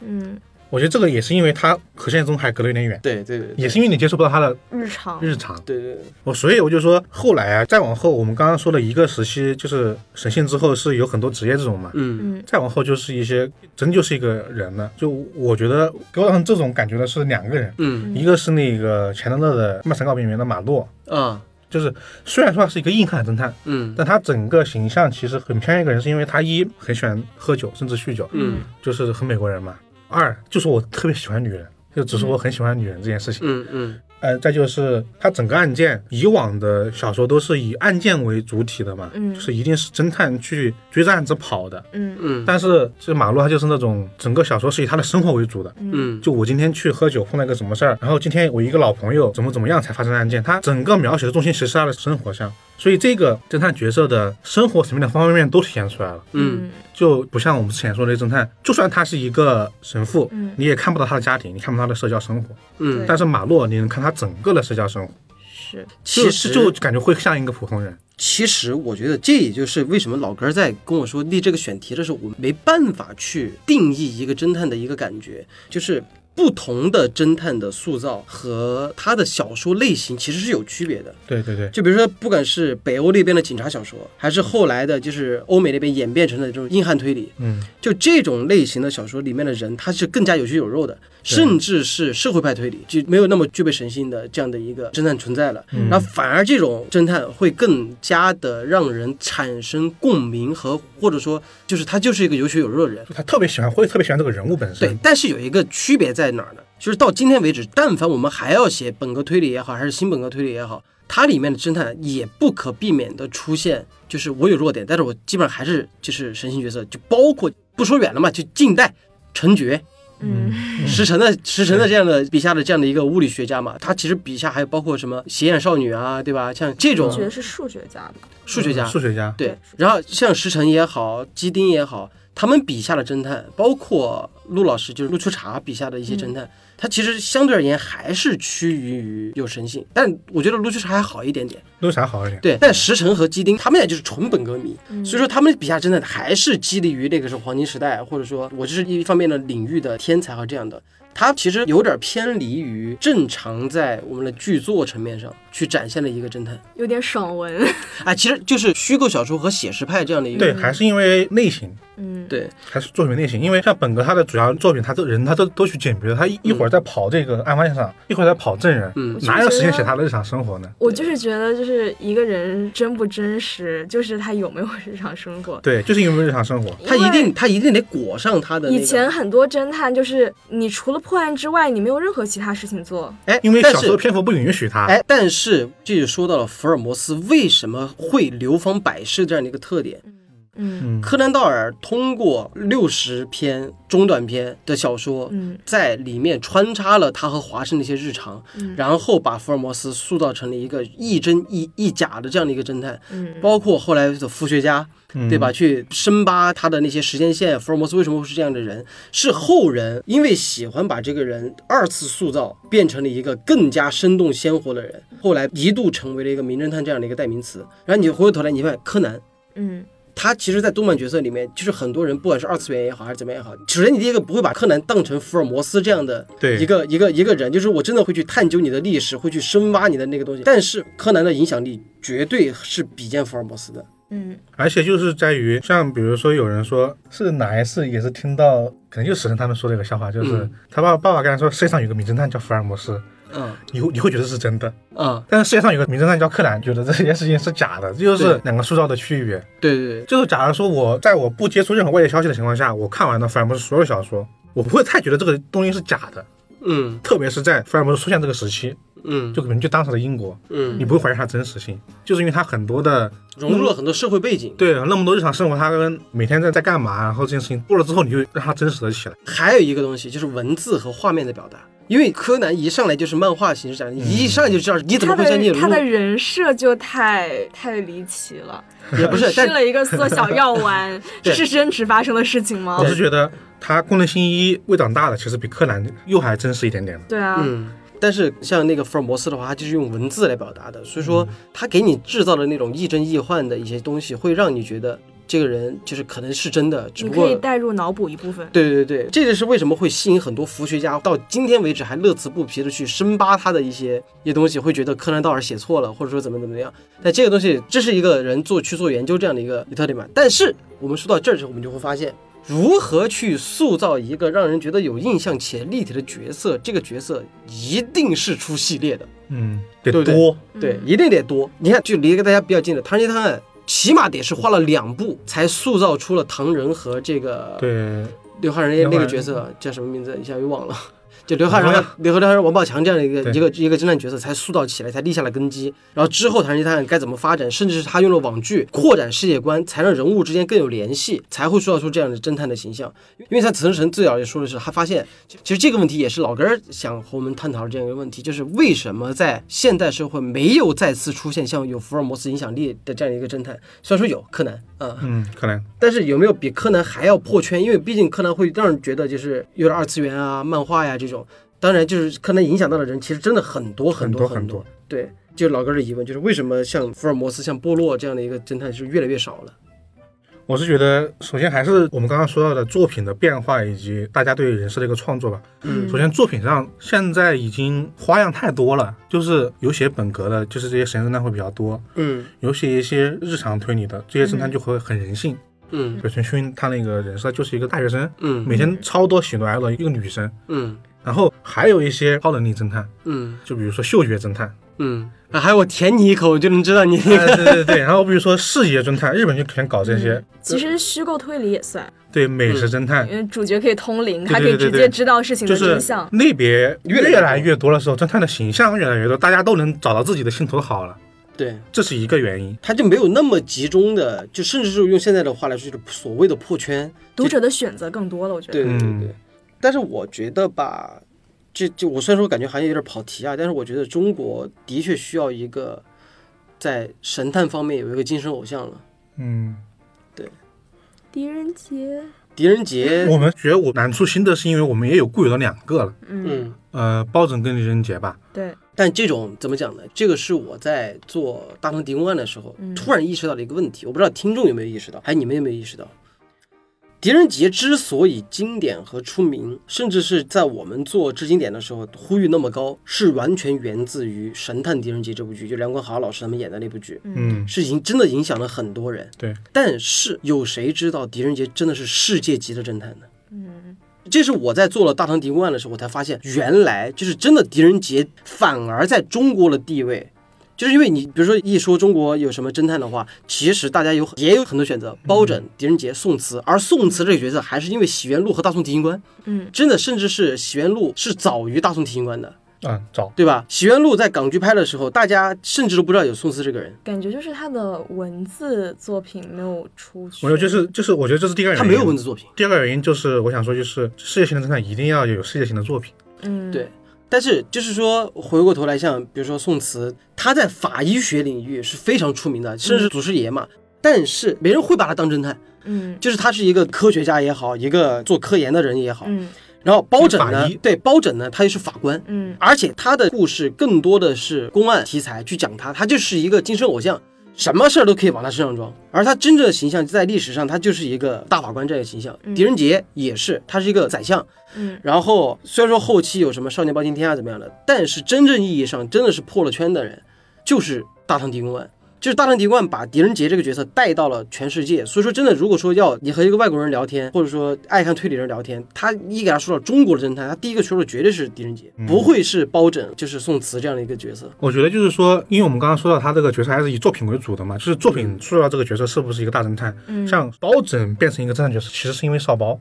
嗯，我觉得这个也是因为他和现实中还隔得有点远，对对对，也是因为你接触不到他的日常。日常。对对对，我所以我就说，后来啊，再往后，我们刚刚说的一个时期，就是审讯之后是有很多职业这种嘛，嗯。嗯再往后就是一些真就是一个人了。就我觉得给我这种感觉的是两个人，嗯。一个是那个钱德勒的《漫城告别演员》的马洛，啊就是虽然说他是一个硬汉侦探，嗯但他整个形象其实很偏一个人，是因为他一很喜欢喝酒，甚至酗酒，嗯就是很美国人嘛。二就是我特别喜欢女人，就只是我很喜欢女人这件事情。嗯嗯呃，再就是他整个案件，以往的小说都是以案件为主体的嘛，嗯就是一定是侦探去追着案子跑的。嗯嗯但是这马路它就是那种整个小说是以他的生活为主的。嗯就我今天去喝酒碰到一个什么事儿，然后今天我一个老朋友怎么怎么样才发生案件，他整个描写的重心其实是他的生活上，所以这个侦探角色的生活层面的方方面面都体现出来了，嗯。就不像我们之前说的那侦探，就算他是一个神父，嗯。你也看不到他的家庭，你看不到他的社交生活，嗯，但是马洛你能看他整个的社交生活，是。其实就感觉会像一个普通人。其实我觉得这也就是为什么老哥儿在跟我说立这个选题的时候，我没办法去定义一个侦探的一个感觉，就是不同的侦探的塑造和他的小说类型其实是有区别的。对对对，就比如说，不管是北欧那边的警察小说，还是后来的，就是欧美那边演变成的这种硬汉推理，嗯，就这种类型的小说里面的人，他是更加有血有肉的，甚至是社会派推理，就没有那么具备神性的这样的一个侦探存在了。嗯然后反而这种侦探会更加的让人产生共鸣和，或者说就是他就是一个有血有肉的人。他特别喜欢，会特别喜欢这个人物本身。，对但是有一个区别在哪儿呢？就是到今天为止，但凡我们还要写本科推理也好，还是新本科推理也好，它里面的侦探也不可避免的出现，就是我有弱点，但是我基本上还是就是神性角色，就包括不说远了嘛，就近代陈觉、嗯。石城的石城的这样的笔下的这样的一个物理学家嘛，他其实笔下还有包括什么斜眼少女啊，对吧？像这种我觉得是数学家吧，数学家，数学家，对对，然后像石城也好，基丁也好，他们笔下的侦探，包括陆老师，就是陆秋茶笔下的一些侦探，他其实相对而言还是趋于于有神性，但我觉得卢秋茶还好一点点。陆啥好一点？对，但石城和基丁他们俩就是纯本格迷，嗯所以说他们笔下真的还是激励于那个是黄金时代，或者说我就是一方面的领域的天才和这样的。他其实有点偏离于正常在我们的剧作层面上去展现了一个侦探，有点爽文，[laughs] 哎，其实就是虚构小说和写实派这样的一个对，还是因为类型，嗯，对还是作品类型。因为像本格，他的主要作品，他都人他都都去鉴别，他一一会儿在跑这个案发现场，一会儿在跑证人，嗯哪有时间写他的日常生活呢？我就是觉得，就是一个人真不真实，就是他有没有日常生活。对，就是有没有日常生活，他一定他一定得裹上他的那个。以前很多侦探就是你除了破案之外，你没有任何其他事情做。哎，因为小说篇幅不允许他。哎，但是是这就说到了福尔摩斯为什么会流芳百世这样的一个特点。嗯，柯南道尔通过六十篇中短篇的小说，嗯在里面穿插了他和华生的一些日常，嗯然后把福尔摩斯塑造成了一个亦真亦亦假的这样的一个侦探。嗯包括后来的科学家，嗯对吧？去深扒他的那些时间线，福尔摩斯为什么会是这样的人？是后人因为喜欢把这个人二次塑造，变成了一个更加生动鲜活的人，后来一度成为了一个名侦探这样的一个代名词。然后你回过头来，你发现柯南。嗯他其实，在动漫角色里面，就是很多人，不管是二次元也好，还是怎么样也好，首先你第一个不会把柯南当成福尔摩斯这样的对一个一个一个人，就是我真的会去探究你的历史，会去深挖你的那个东西。但是柯南的影响力绝对是比肩福尔摩斯的。嗯而且就是在于，像比如说有人说是哪一次也是听到，可能就史神他们说的一个笑话，就是、嗯他爸爸爸跟他说世界上有个名侦探叫福尔摩斯，嗯。你会你会觉得是真的，嗯，但是世界上有个名侦探叫柯南，觉得这件事情是假的，这就是两个塑造的区别。对对对，就是假如说我在我不接触任何外界消息的情况下，我看完了福尔摩斯所有小说，我不会太觉得这个东西是假的，嗯。特别是在福尔摩斯出现这个时期，嗯。就可能就当时的英国，嗯，你不会怀疑它真实性，就是因为它很多的融入了很多社会背景。对那么多日常生活，他跟每天在在干嘛，然后这件事情过了之后，你就让它真实的起来。还有一个东西就是文字和画面的表达，因为柯南一上来就是漫画形式展，一上来就知道你怎么他会相信的他的人设就太太离奇了，也不是，[laughs] 吃了一个缩小药丸，[laughs] [laughs] 对。是真实发生的事情吗？我？是觉得他宫藤新一未长大的，其实比柯南又还真实一点点。的。对啊，嗯，但是像那个福尔摩斯的话，他就是用文字来表达的，所以说他给你制造的那种亦真亦幻的一些东西，会让你觉得这个人就是可能是真的，只不过。可以带入脑补一部分。对对对，这就是为什么会吸引很多佛学家到今天为止还乐此不疲的去深扒他的一些一些东西，会觉得柯南道尔写错了，或者说怎么怎么样。但这个东西，这是一个人做去做研究这样的一个一特点嘛。但是我们说到这儿之后，我们就会发现，如何去塑造一个让人觉得有印象且立体的角色，这个角色一定是出系列的。嗯，得对对多。对，一定得多。你看，就离大家比较近的《唐人街探案》，起码得是花了两部才塑造出了唐仁和这个对，刘汉仁那个角色叫什么名字？一下又忘了。就刘汉仁王和刘和刘汉仁、王宝强这样的一个一个一个侦探角色才塑造起来，才立下了根基。然后之后《唐人街探案》该怎么发展，甚至是他用了网剧扩展世界观，才让人物之间更有联系，才会塑造出这样的侦探的形象。因为他此生神最早也说的是，他发现其实这个问题也是老根儿想和我们探讨的这样一个问题，就是为什么在现代社会没有再次出现像有福尔摩斯影响力的这样一个侦探？虽然说有柯南啊，嗯，柯南。但是有没有比柯南还要破圈？因为毕竟柯南会让人觉得就是有点二次元啊、漫画呀、这种。当然，就是可能影响到的人其实真的很多很多多很多。对，就老哥的疑问就是为什么像福尔摩斯、像波洛这样的一个侦探是越来越少了？我是觉得，首先还是我们刚刚说到的作品的变化，以及大家对人设的一个创作吧。嗯首先，作品上现在已经花样太多了，就是有写本格的，就是这些神侦探会比较多；嗯有写一些日常推理的，这些侦探就会很人性。嗯比如陈勋他那个人设就是一个大学生，嗯每天超多喜怒哀乐，一个女生。嗯然后还有一些超能力侦探，嗯。就比如说嗅觉侦探，嗯，啊，还有我舔你一口我就能知道你哎 [laughs] 对对对，然后比如说视觉侦探，日本就喜欢搞这些，其实虚构推理也算，对美食侦探，因为主角可以通灵，对他可以直接知道事情的真相。类别越来越越来越多。的时候，侦探的形象越来越多，大家都能找到自己的心头好了，对，这是一个原因。他就没有那么集中的，就甚至是用现在的话来说，就是所谓的破圈。读者的选择更多了，我觉得。对对对嗯。对，但是我觉得吧，这就我虽然说感觉好像有点跑题啊，但是我觉得中国的确需要一个在神探方面有一个精神偶像了。嗯，对狄仁杰，狄仁杰，我们觉得我难出新的是因为我们也有固有的两个了，嗯，嗯，呃，包拯跟狄仁杰吧。对，但这种怎么讲呢？这个是我在做大唐狄公案的时候嗯突然意识到的一个问题，我不知道听众有没有意识到，还有你们有没有意识到？狄仁杰之所以经典和出名，甚至是在我们做致经典的时候呼吁那么高，是完全源自于《神探狄仁杰》这部剧，就梁国豪老师他们演的那部剧，嗯，是影真的影响了很多人。对，但是有谁知道狄仁杰真的是世界级的侦探呢？嗯，这是我在做了大唐狄公案的时候，我才发现，原来就是真的狄仁杰反而在中国的地位，就是因为你比如说一说中国有什么侦探的话，其实大家有也有很多选择，包拯、狄仁杰、宋慈，而宋慈这个角色还是因为洗冤录和大宋提刑官，嗯，真的甚至是洗冤录是早于大宋提刑官的，嗯，早对吧？洗冤录在港剧拍的时候，大家甚至都不知道有宋慈这个人，感觉就是他的文字作品没有出去。我觉得就是就是，我觉得这是第二个原因。他没有文字作品。第二个原因就是，我想说，就是世界性的侦探一定要有世界性的作品。嗯，对但是就是说，回过头来，像比如说宋慈，他在法医学领域是非常出名的，甚至是祖师爷嘛。但是没人会把他当侦探，嗯。就是他是一个科学家也好，一个做科研的人也好。嗯。然后包拯呢，对包拯呢，他又是法官，嗯。而且他的故事更多的是公案题材去讲他，他就是一个精神偶像，什么事儿都可以往他身上装。而他真正的形象在历史上，他就是一个大法官这样的形象。狄仁杰也是，他是一个宰相。嗯然后虽然说后期有什么少年包青天啊怎么样的，但是真正意义上真的是破了圈的人，就是大唐狄公案。就是大唐狄冠把狄仁杰这个角色带到了全世界，所以说真的，如果说要你和一个外国人聊天，或者说爱看推理人聊天，他一给他说到中国的侦探，他第一个说的绝对是狄仁杰，不会是包拯，就是宋慈这样的一个角色。我觉得就是说，因为我们刚刚说到他这个角色还是以作品为主的嘛，就是作品塑造这个角色是不是一个大侦探。嗯像包拯变成一个侦探角色，其实是因为少包。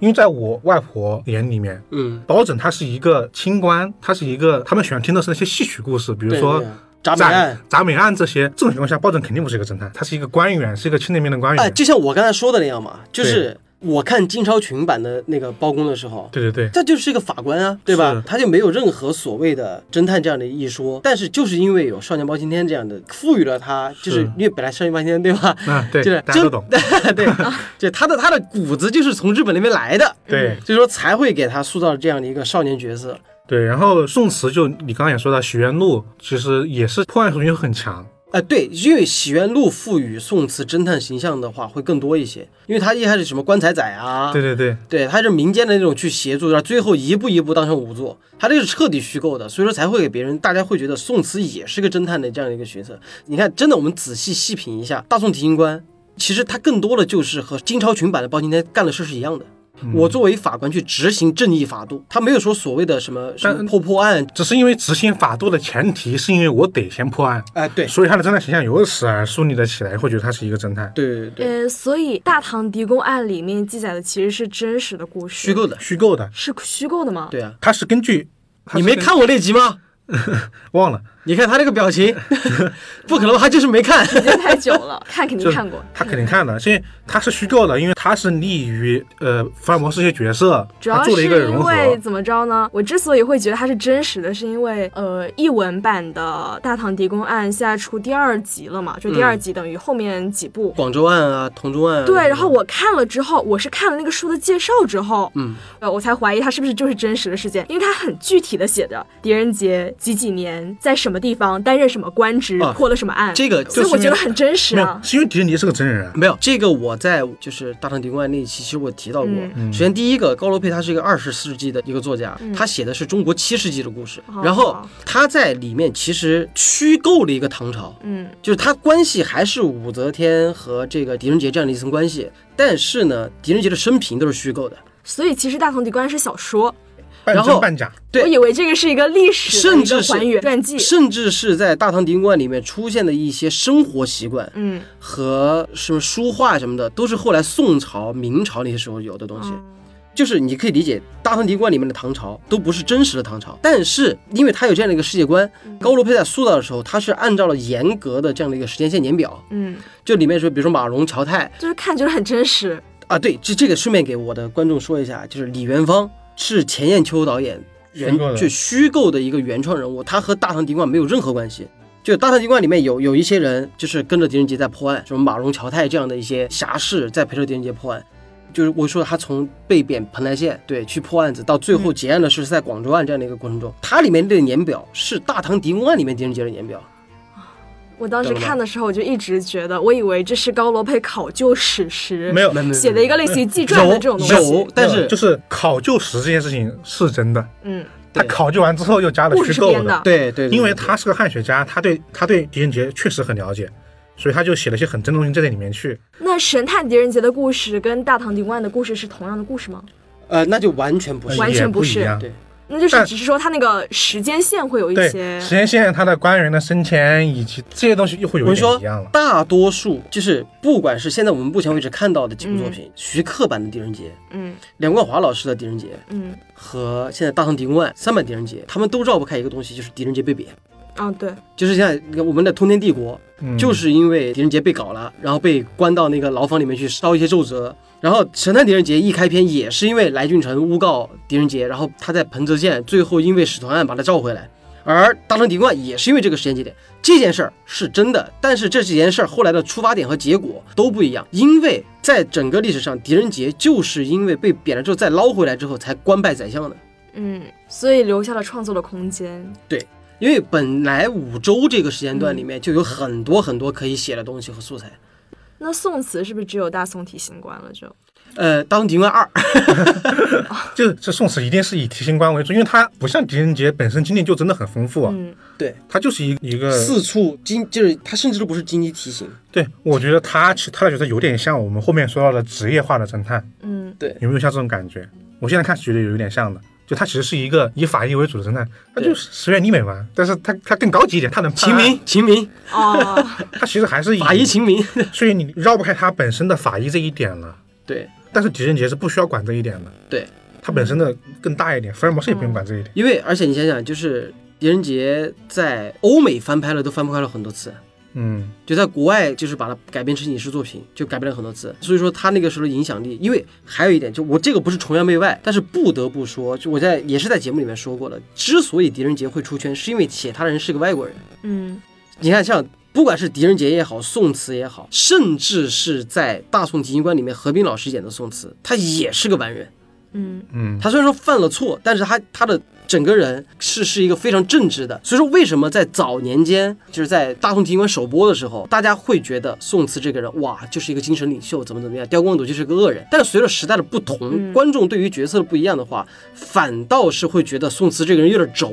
因为在我外婆眼里面，嗯，包拯他是一个清官，他是一个他们喜欢听的是那些戏曲故事，比如说对对铡美案，铡美案这些。这种情况下，包拯肯定不是一个侦探，他是一个官员，是一个清廉明的官员。哎，就像我刚才说的那样嘛，就是我看金超群版的那个包公的时候，对对对，他就是一个法官啊，对吧？他就没有任何所谓的侦探这样的一说，但是就是因为有少年包青天这样的，赋予了他，就是是因为本来少年包青天对吧？啊对，就是大家都懂。[laughs] 对，[laughs] 就他的他的骨子就是从日本那边来的，对所以说才会给他塑造这样的一个少年角色。对，然后宋慈就你刚刚也说到《许愿录》，其实也是破案属性很强。哎、对，因为洗冤录赋予宋慈侦探形象的话会更多一些，因为他一开始什么棺材仔啊，对对对，对，他是民间的那种去协助，然后最后一步一步当成仵作，他这个是彻底虚构的，所以说才会给别人，大家会觉得宋慈也是个侦探的这样的一个角色。你看，真的我们仔细细品一下，大宋提刑官，其实他更多的就是和金超群版的包青天干的事是一样的。我作为法官去执行正义法度，他没有说所谓的什么什么破破案，只是因为执行法度的前提是因为我得先破案，哎、对，所以他的侦探形象由此而树立了起来，会觉得他是一个侦探。对对对，呃，所以《大唐狄公案》里面记载的其实是真实的故事，虚构的，虚构的，是虚构的吗？对啊，他是根据你没看过那集吗？[laughs] 忘了，你看他那个表情，[laughs] 不可能，他就是没看。时间太久了，[laughs] 看肯定看过。他肯定看的，因为他是虚构的，因为他是利于呃福尔摩斯这些角色，主要他做了是。因为怎么着呢？我之所以会觉得它是真实的，是因为呃，译文版的《大唐狄公案》现在出第二集了嘛，就第二集等于后面几部。广州案啊，同州案啊，对，然后我看了之后，我是看了那个书的介绍之后，嗯，呃，我才怀疑他是不是就是真实的事件，因为他很具体的写着狄仁杰几几年在什么地方担任什么官职，啊破了什么案，这个所以我觉得很真实没有啊，。是因为狄仁杰是个真人啊。没有这个，我在就是《大唐狄公案》那一期，其实我提到过。嗯。首先，第一个高罗佩他是一个二十世纪的一个作家，他写的是中国七世纪的故事，哦然后他在里面其实虚构了一个唐朝，嗯。就是他关系还是武则天和这个狄仁杰这样的一层关系，但是呢，狄仁杰的生平都是虚构的，所以其实《大唐狄公案》是小说，半真半假，对我以为这个是一个历史甚至还原传记。甚至是在《大唐狄公案》里面出现的一些生活习惯嗯，和什么书画什么的，都是后来宋朝、明朝那些时候有的东西。嗯就是你可以理解，《大唐狄公案》里面的唐朝都不是真实的唐朝，但是因为它有这样的一个世界观，嗯高罗佩在塑造的时候，他是按照了严格的这样的一个时间线年表，嗯，就里面说，比如说马融、乔泰就是看就是很真实。啊，对，这这个顺便给我的观众说一下，就是李元芳是钱雁秋导演原虚构的就虚构的一个原创人物，他和《大唐狄公案》没有任何关系。就《大唐狄公案》里面有有一些人就是跟着狄仁杰在破案，什么马龙、乔泰这样的一些侠士在陪着狄仁杰破案。就是我说他从被贬蓬莱县对去破案子，到最后结案的是在广州案这样的一个过程中，它里面这个年表是《大唐狄公案》里面狄仁杰的年表。我当时看的时候，我就一直觉得，我以为这是高罗佩考究史实没有写的一个类似于纪传的这种东西有西。但是就是考究史这件事情是真的，嗯，他考究完之后又加了虚构的。对对，因为他是个汉学家，他对他对狄仁杰确实很了解，所以他就写了一些很真的东西在这里面去。那神探狄仁杰的故事跟大唐狄公案的故事是同样的故事吗？呃，那就完全不是。完全不是不一样。对那就是只是说他那个时间线会有一，些时间线他的官员的升迁以及这些东西又会有一我跟你说点一样了，。大多数就是不管是现在我们目前为止看到的几部作品，徐克版的《狄仁杰》、嗯梁冠华老师的《狄仁杰》嗯和现在大唐狄公案三版《狄仁杰》，他们都绕不开一个东西，就是狄仁杰被贬。啊对就是现在我们的通天帝国，嗯就是因为狄仁杰被搞了，然后被关到那个牢房里面去烧一些奏折。然后《神探狄仁杰》一开篇也是因为来俊臣诬告狄仁杰，然后他在彭泽县最后因为使团案把他召回来。而大唐狄公案也是因为这个时间节点，这件事儿是真的，但是这几件事儿后来的出发点和结果都不一样，因为在整个历史上，狄仁杰就是因为被贬了之后再捞回来之后才官拜宰相的。嗯，所以留下了创作的空间。因为本来五周这个时间段里面就有很多很多可以写的东西和素材。那宋词是不是只有大宋提刑官了就？呃，大宋提刑官二，[laughs] 就这宋词一定是以提刑官为主，因为它不像狄仁杰本身经历就真的很丰富啊，嗯对，他就是一一个四处经就是他甚至都不是经济提刑，对，我觉得他其他的角色有点像我们后面说到的职业化的侦探，嗯对有没有像这种感觉？我现在看是觉得有一点像的，就他其实是一个以法医为主的侦探，他就是石原里美嘛，但是他他更高级一点，他能，秦明，秦明，哦，[laughs] 他其实还是以法医秦明，所以你绕不开他本身的法医这一点了。对但是狄仁杰是不需要管这一点的，对，他本身的更大一点，福尔摩斯也不用管这一点。因为而且你想想，就是狄仁杰在欧美翻拍了都翻拍了很多次，嗯，就在国外就是把它改编成影视作品，就改编了很多次，所以说他那个时候的影响力，因为还有一点，就我这个不是崇洋媚外，但是不得不说，就我在也是在节目里面说过的，之所以狄仁杰会出圈，是因为写他的人是个外国人。嗯你看，像不管是狄仁杰也好，宋慈也好，甚至是在《大宋提刑官》里面何冰老师演的宋慈，他也是个完人。嗯嗯，他虽然说犯了错，但是他他的整个人是是一个非常正直的。所以说，为什么在早年间，就是在《大宋提刑官》首播的时候，大家会觉得宋慈这个人哇，就是一个精神领袖，怎么怎么样，刁光斗就是个恶人。但是随着时代的不同，嗯观众对于角色的不一样的话，反倒是会觉得宋慈这个人有点轴。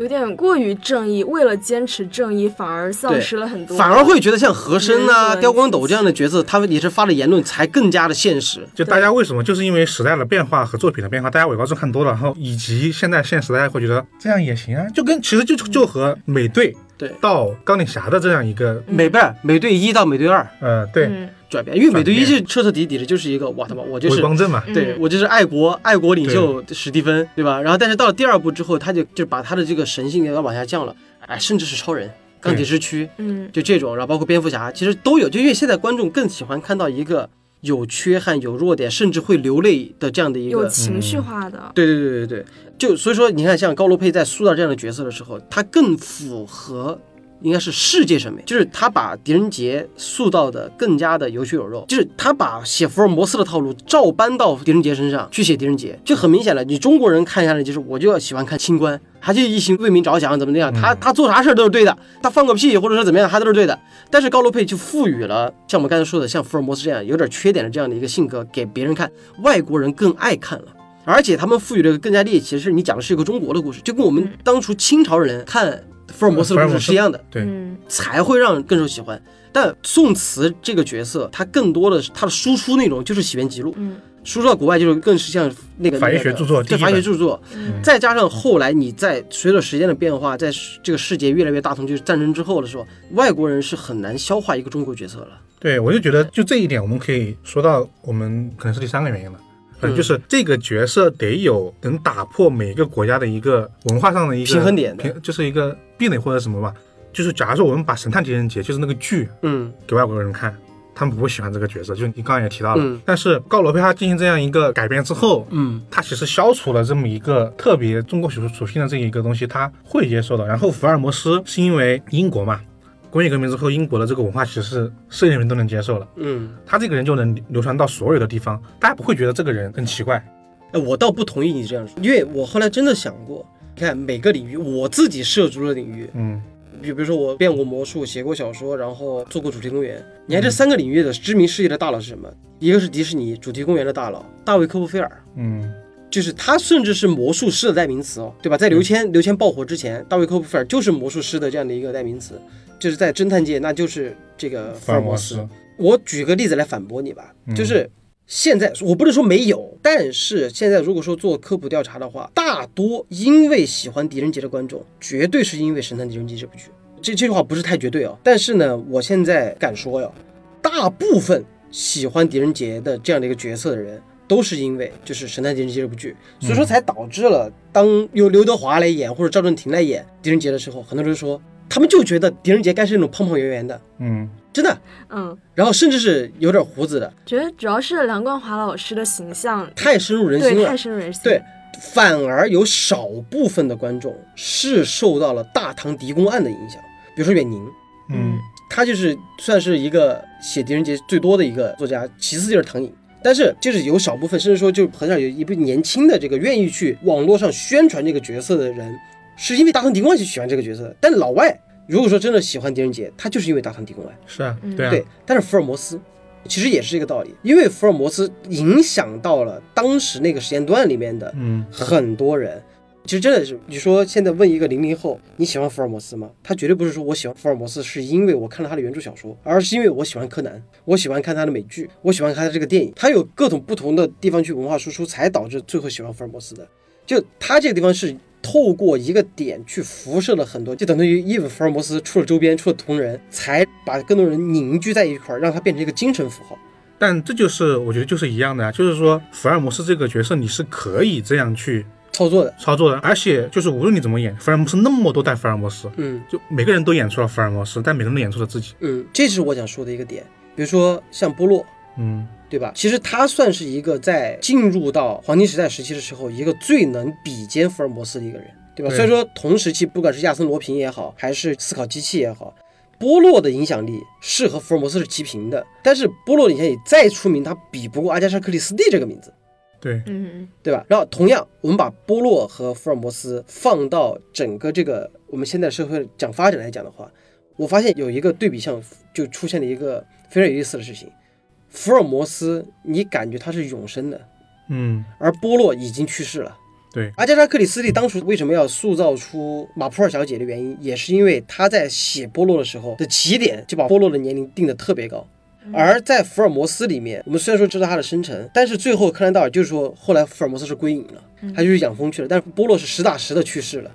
有点过于正义，为了坚持正义，反而丧失了很多，反而会觉得像和珅啊、刁光斗这样的角色，他们也是发的言论才更加的现实。就大家为什么？就是因为时代的变化和作品的变化，大家伪高中看多了，然后以及现在现实大家会觉得这样也行啊，就跟其实就就和美队对。到钢铁侠的这样一个美不是美队一到美队二。呃对。嗯转变，因为美队一转是彻彻底底的就是一个哇他妈我就是伪光正嘛，对嗯我就是爱国爱国领袖史蒂芬，对吧？然后但是到了第二部之后，他就就把他的这个神性给他往下降了，哎，甚至是超人、钢铁之躯，嗯就这种，然后包括蝙蝠侠，其实都有。就因为现在观众更喜欢看到一个有缺憾、有弱点，甚至会流泪的这样的一个。有情绪化的，对对对对对，就所以说，你看，像高罗佩在塑造这样的角色的时候，他更符合应该是世界审美，就是他把狄仁杰塑造的更加的有血有肉，就是他把写福尔摩斯的套路照搬到狄仁杰身上去写狄仁杰，就很明显了。你中国人看下来就是我就要喜欢看清官，他就一心为民着想，怎么怎么样，他他做啥事儿都是对的，他放个屁或者说怎么样，他都是对的。但是高罗佩就赋予了像我们刚才说的，像福尔摩斯这样有点缺点的这样的一个性格给别人看，外国人更爱看了。而且他们赋予了一个更加猎奇的是，你讲的是一个中国的故事，就跟我们当初清朝人看福尔摩斯的故事是一样的，对，嗯。才会让人更受喜欢。但宋慈这个角色，他更多的是他的输出内容就是《洗冤集录》，嗯。输出到国外就是更是像那个法医学著作对法医学著作，嗯。再加上后来你在随着时间的变化，在这个世界越来越大同，就是战争之后的时候，外国人是很难消化一个中国角色了。对，我就觉得就这一点，我们可以说到我们可能是第三个原因了。嗯，嗯就是这个角色得有能打破每个国家的一个文化上的一个平衡点平就是一个壁垒或者什么吧。就是假如说我们把《神探狄仁杰》就是那个剧嗯给外国人看，他们不会喜欢这个角色。就你刚刚也提到了，嗯但是高罗佩他进行这样一个改编之后，嗯他其实消除了这么一个特别中国属属性的这一个东西，他会接受的。然后福尔摩斯是因为英国嘛，工业革命之后，英国的这个文化其实是世界人民都能接受了。嗯，他这个人就能流传到所有的地方，大家不会觉得这个人很奇怪。哎，我倒不同意你这样说，因为我后来真的想过，你看每个领域，我自己涉足的领域，嗯，比比如说我变过魔术，写过小说，然后做过主题公园。你看这三个领域的知名世界的大佬是什么？一个是迪士尼主题公园的大佬大卫科波菲尔，嗯，就是他甚至是魔术师的代名词哦，对吧？在刘谦刘谦爆火之前，大卫科波菲尔就是魔术师的这样的一个代名词，就是在侦探界那就是这个福尔摩斯。我举个例子来反驳你吧，嗯就是现在我不能说没有，但是现在如果说做科普调查的话，大多因为喜欢狄仁杰的观众，绝对是因为《神探狄仁杰》这部剧。这这句话不是太绝对啊，但是呢，我现在敢说呀，大部分喜欢狄仁杰的这样的一个角色的人，都是因为就是《神探狄仁杰》这部剧，所以说才导致了当由刘德华来演或者赵正廷来演狄仁杰的时候，很多人说他们就觉得狄仁杰该是那种胖胖圆圆的，嗯，真的，嗯，然后甚至是有点胡子的，觉得主要是梁冠华老师的形象，太深入人心了。对太。深入人心。对，反而有少部分的观众是受到了大唐狄公案的影响，比如说远宁，嗯，他就是算是一个写狄仁杰最多的一个作家，其次就是唐寅。但是就是有少部分，甚至说就很少有一部年轻的这个愿意去网络上宣传这个角色的人，是因为大唐狄公案去喜欢这个角色的。但老外如果说真的喜欢狄仁杰，他就是因为大唐狄公案。是啊，嗯对啊，对，但是福尔摩斯其实也是这个道理，因为福尔摩斯影响到了当时那个时间段里面的嗯，很多人。其实真的是，你说现在问一个零零后你喜欢福尔摩斯吗？他绝对不是说我喜欢福尔摩斯是因为我看了他的原著小说，而是因为我喜欢柯南，我喜欢看他的美剧，我喜欢看他这个电影，他有各种不同的地方去文化输出，才导致最后喜欢福尔摩斯的。就他这个地方是透过一个点去辐射了很多，就等于因为福尔摩斯出了周边，出了同人，才把更多人凝聚在一块儿，让它变成一个精神符号。但这就是我觉得就是一样的啊，就是说福尔摩斯这个角色你是可以这样去操作的，操作的，而且就是无论你怎么演，福尔摩斯那么多代福尔摩斯，嗯。就每个人都演出了福尔摩斯，但每个人都演出了自己，嗯，这是我想说的一个点。比如说像波洛，嗯对吧？其实他算是一个在进入到黄金时代时期的时候，一个最能比肩福尔摩斯的一个人，对吧？对所以说同时期，不管是亚森罗平也好，还是思考机器也好，波洛的影响力是和福尔摩斯是齐平的。但是波洛的影响力再出名，他比不过阿加莎·克里斯蒂这个名字。对，嗯，对吧？然后同样，我们把波洛和福尔摩斯放到整个这个我们现在社会讲发展来讲的话，我发现有一个对比项就出现了一个非常有意思的事情：福尔摩斯，你感觉他是永生的，嗯而波洛已经去世了。对，阿加莎·克里斯蒂当初为什么要塑造出马普尔小姐的原因，也是因为她在写波洛的时候的起点就把波洛的年龄定得特别高。而在福尔摩斯里面，我们虽然说知道他的生辰，但是最后柯南道尔就是说，后来福尔摩斯是归隐了，他就是养蜂去了，但是波洛是实打实的去世了，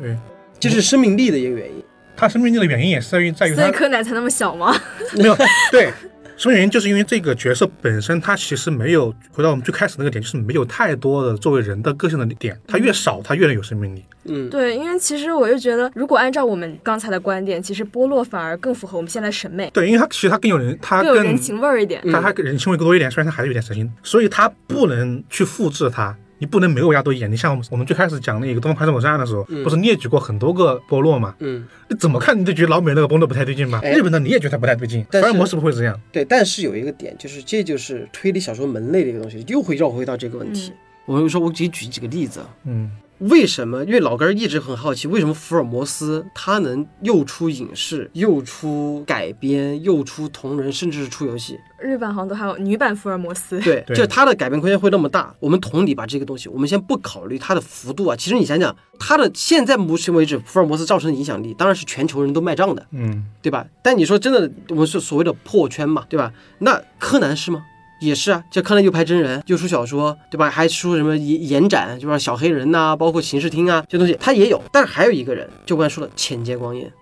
对，这是生命力的一个原因。他生命力的原因也是在于在于所以柯南才那么小吗？没有对。[laughs] 什么原因？就是因为这个角色本身，他其实没有回到我们最开始那个点，就是没有太多的作为人的个性的点，他越少，他越能有生命力。嗯，对，因为其实我就觉得，如果按照我们刚才的观点，其实波洛反而更符合我们现在审美，对，因为他其实他更有人，他更更有人情味儿一点。他还人情味更多一点，虽然他还是有点神经，所以他不能去复制他。你不能每个国家都演。你像我们我们最开始讲那个《东方快车谋杀案》的时候，不是列举过很多个波洛嘛？嗯，你怎么看你都觉得老美那个波洛不太对劲吧？哎日本的你也觉得他不太对劲，福但是尔摩斯不会这样。对。但是有一个点，就是这就是推理小说门类的一个东西，又会绕回到这个问题。我就说，我给你举几个例子啊。嗯，为什么？因为老根儿一直很好奇，为什么福尔摩斯他能又出影视，又出改编，又出同人，甚至是出游戏？日版好像都还有女版福尔摩斯。对，对就它的改编空间会那么大。我们同理吧这个东西，我们先不考虑它的幅度啊。其实你想想，它的现在目前为止，福尔摩斯造成的影响力，当然是全球人都卖账的，嗯，对吧？但你说真的，我们是所谓的破圈嘛，对吧？那柯南是吗？也是啊，这柯南又拍真人，又出小说，对吧？还出什么延延展，对吧？小黑人呐、包括刑事厅啊，这东西他也有。但是还有一个人，就我刚才说的浅见光彦。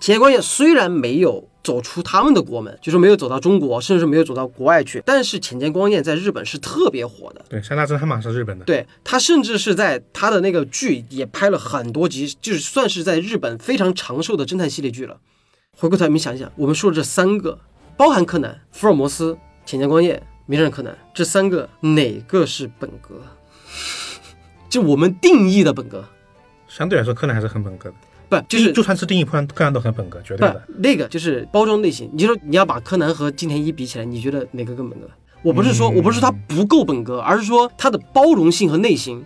浅见光彦虽然没有走出他们的国门，就是没有走到中国，甚至没有走到国外去，但是浅见光彦在日本是特别火的。对，山大侦探嘛是日本的。对他甚至是在他的那个剧也拍了很多集，就是算是在日本非常长寿的侦探系列剧了。回过头，你们想一想，我们说的这三个，包含柯南、福尔摩斯、浅见光彦、名侦探柯南，这三个哪个是本格？[laughs] 就我们定义的本格，相对来说，柯南还是很本格的。不就是就算是定义柯南，柯南都很本格，绝对的。那个就是包装类型。你就说你要把柯南和金田一比起来，你觉得哪个更本格？我不是说嗯我不是说它不够本格，而是说他的包容性和内心，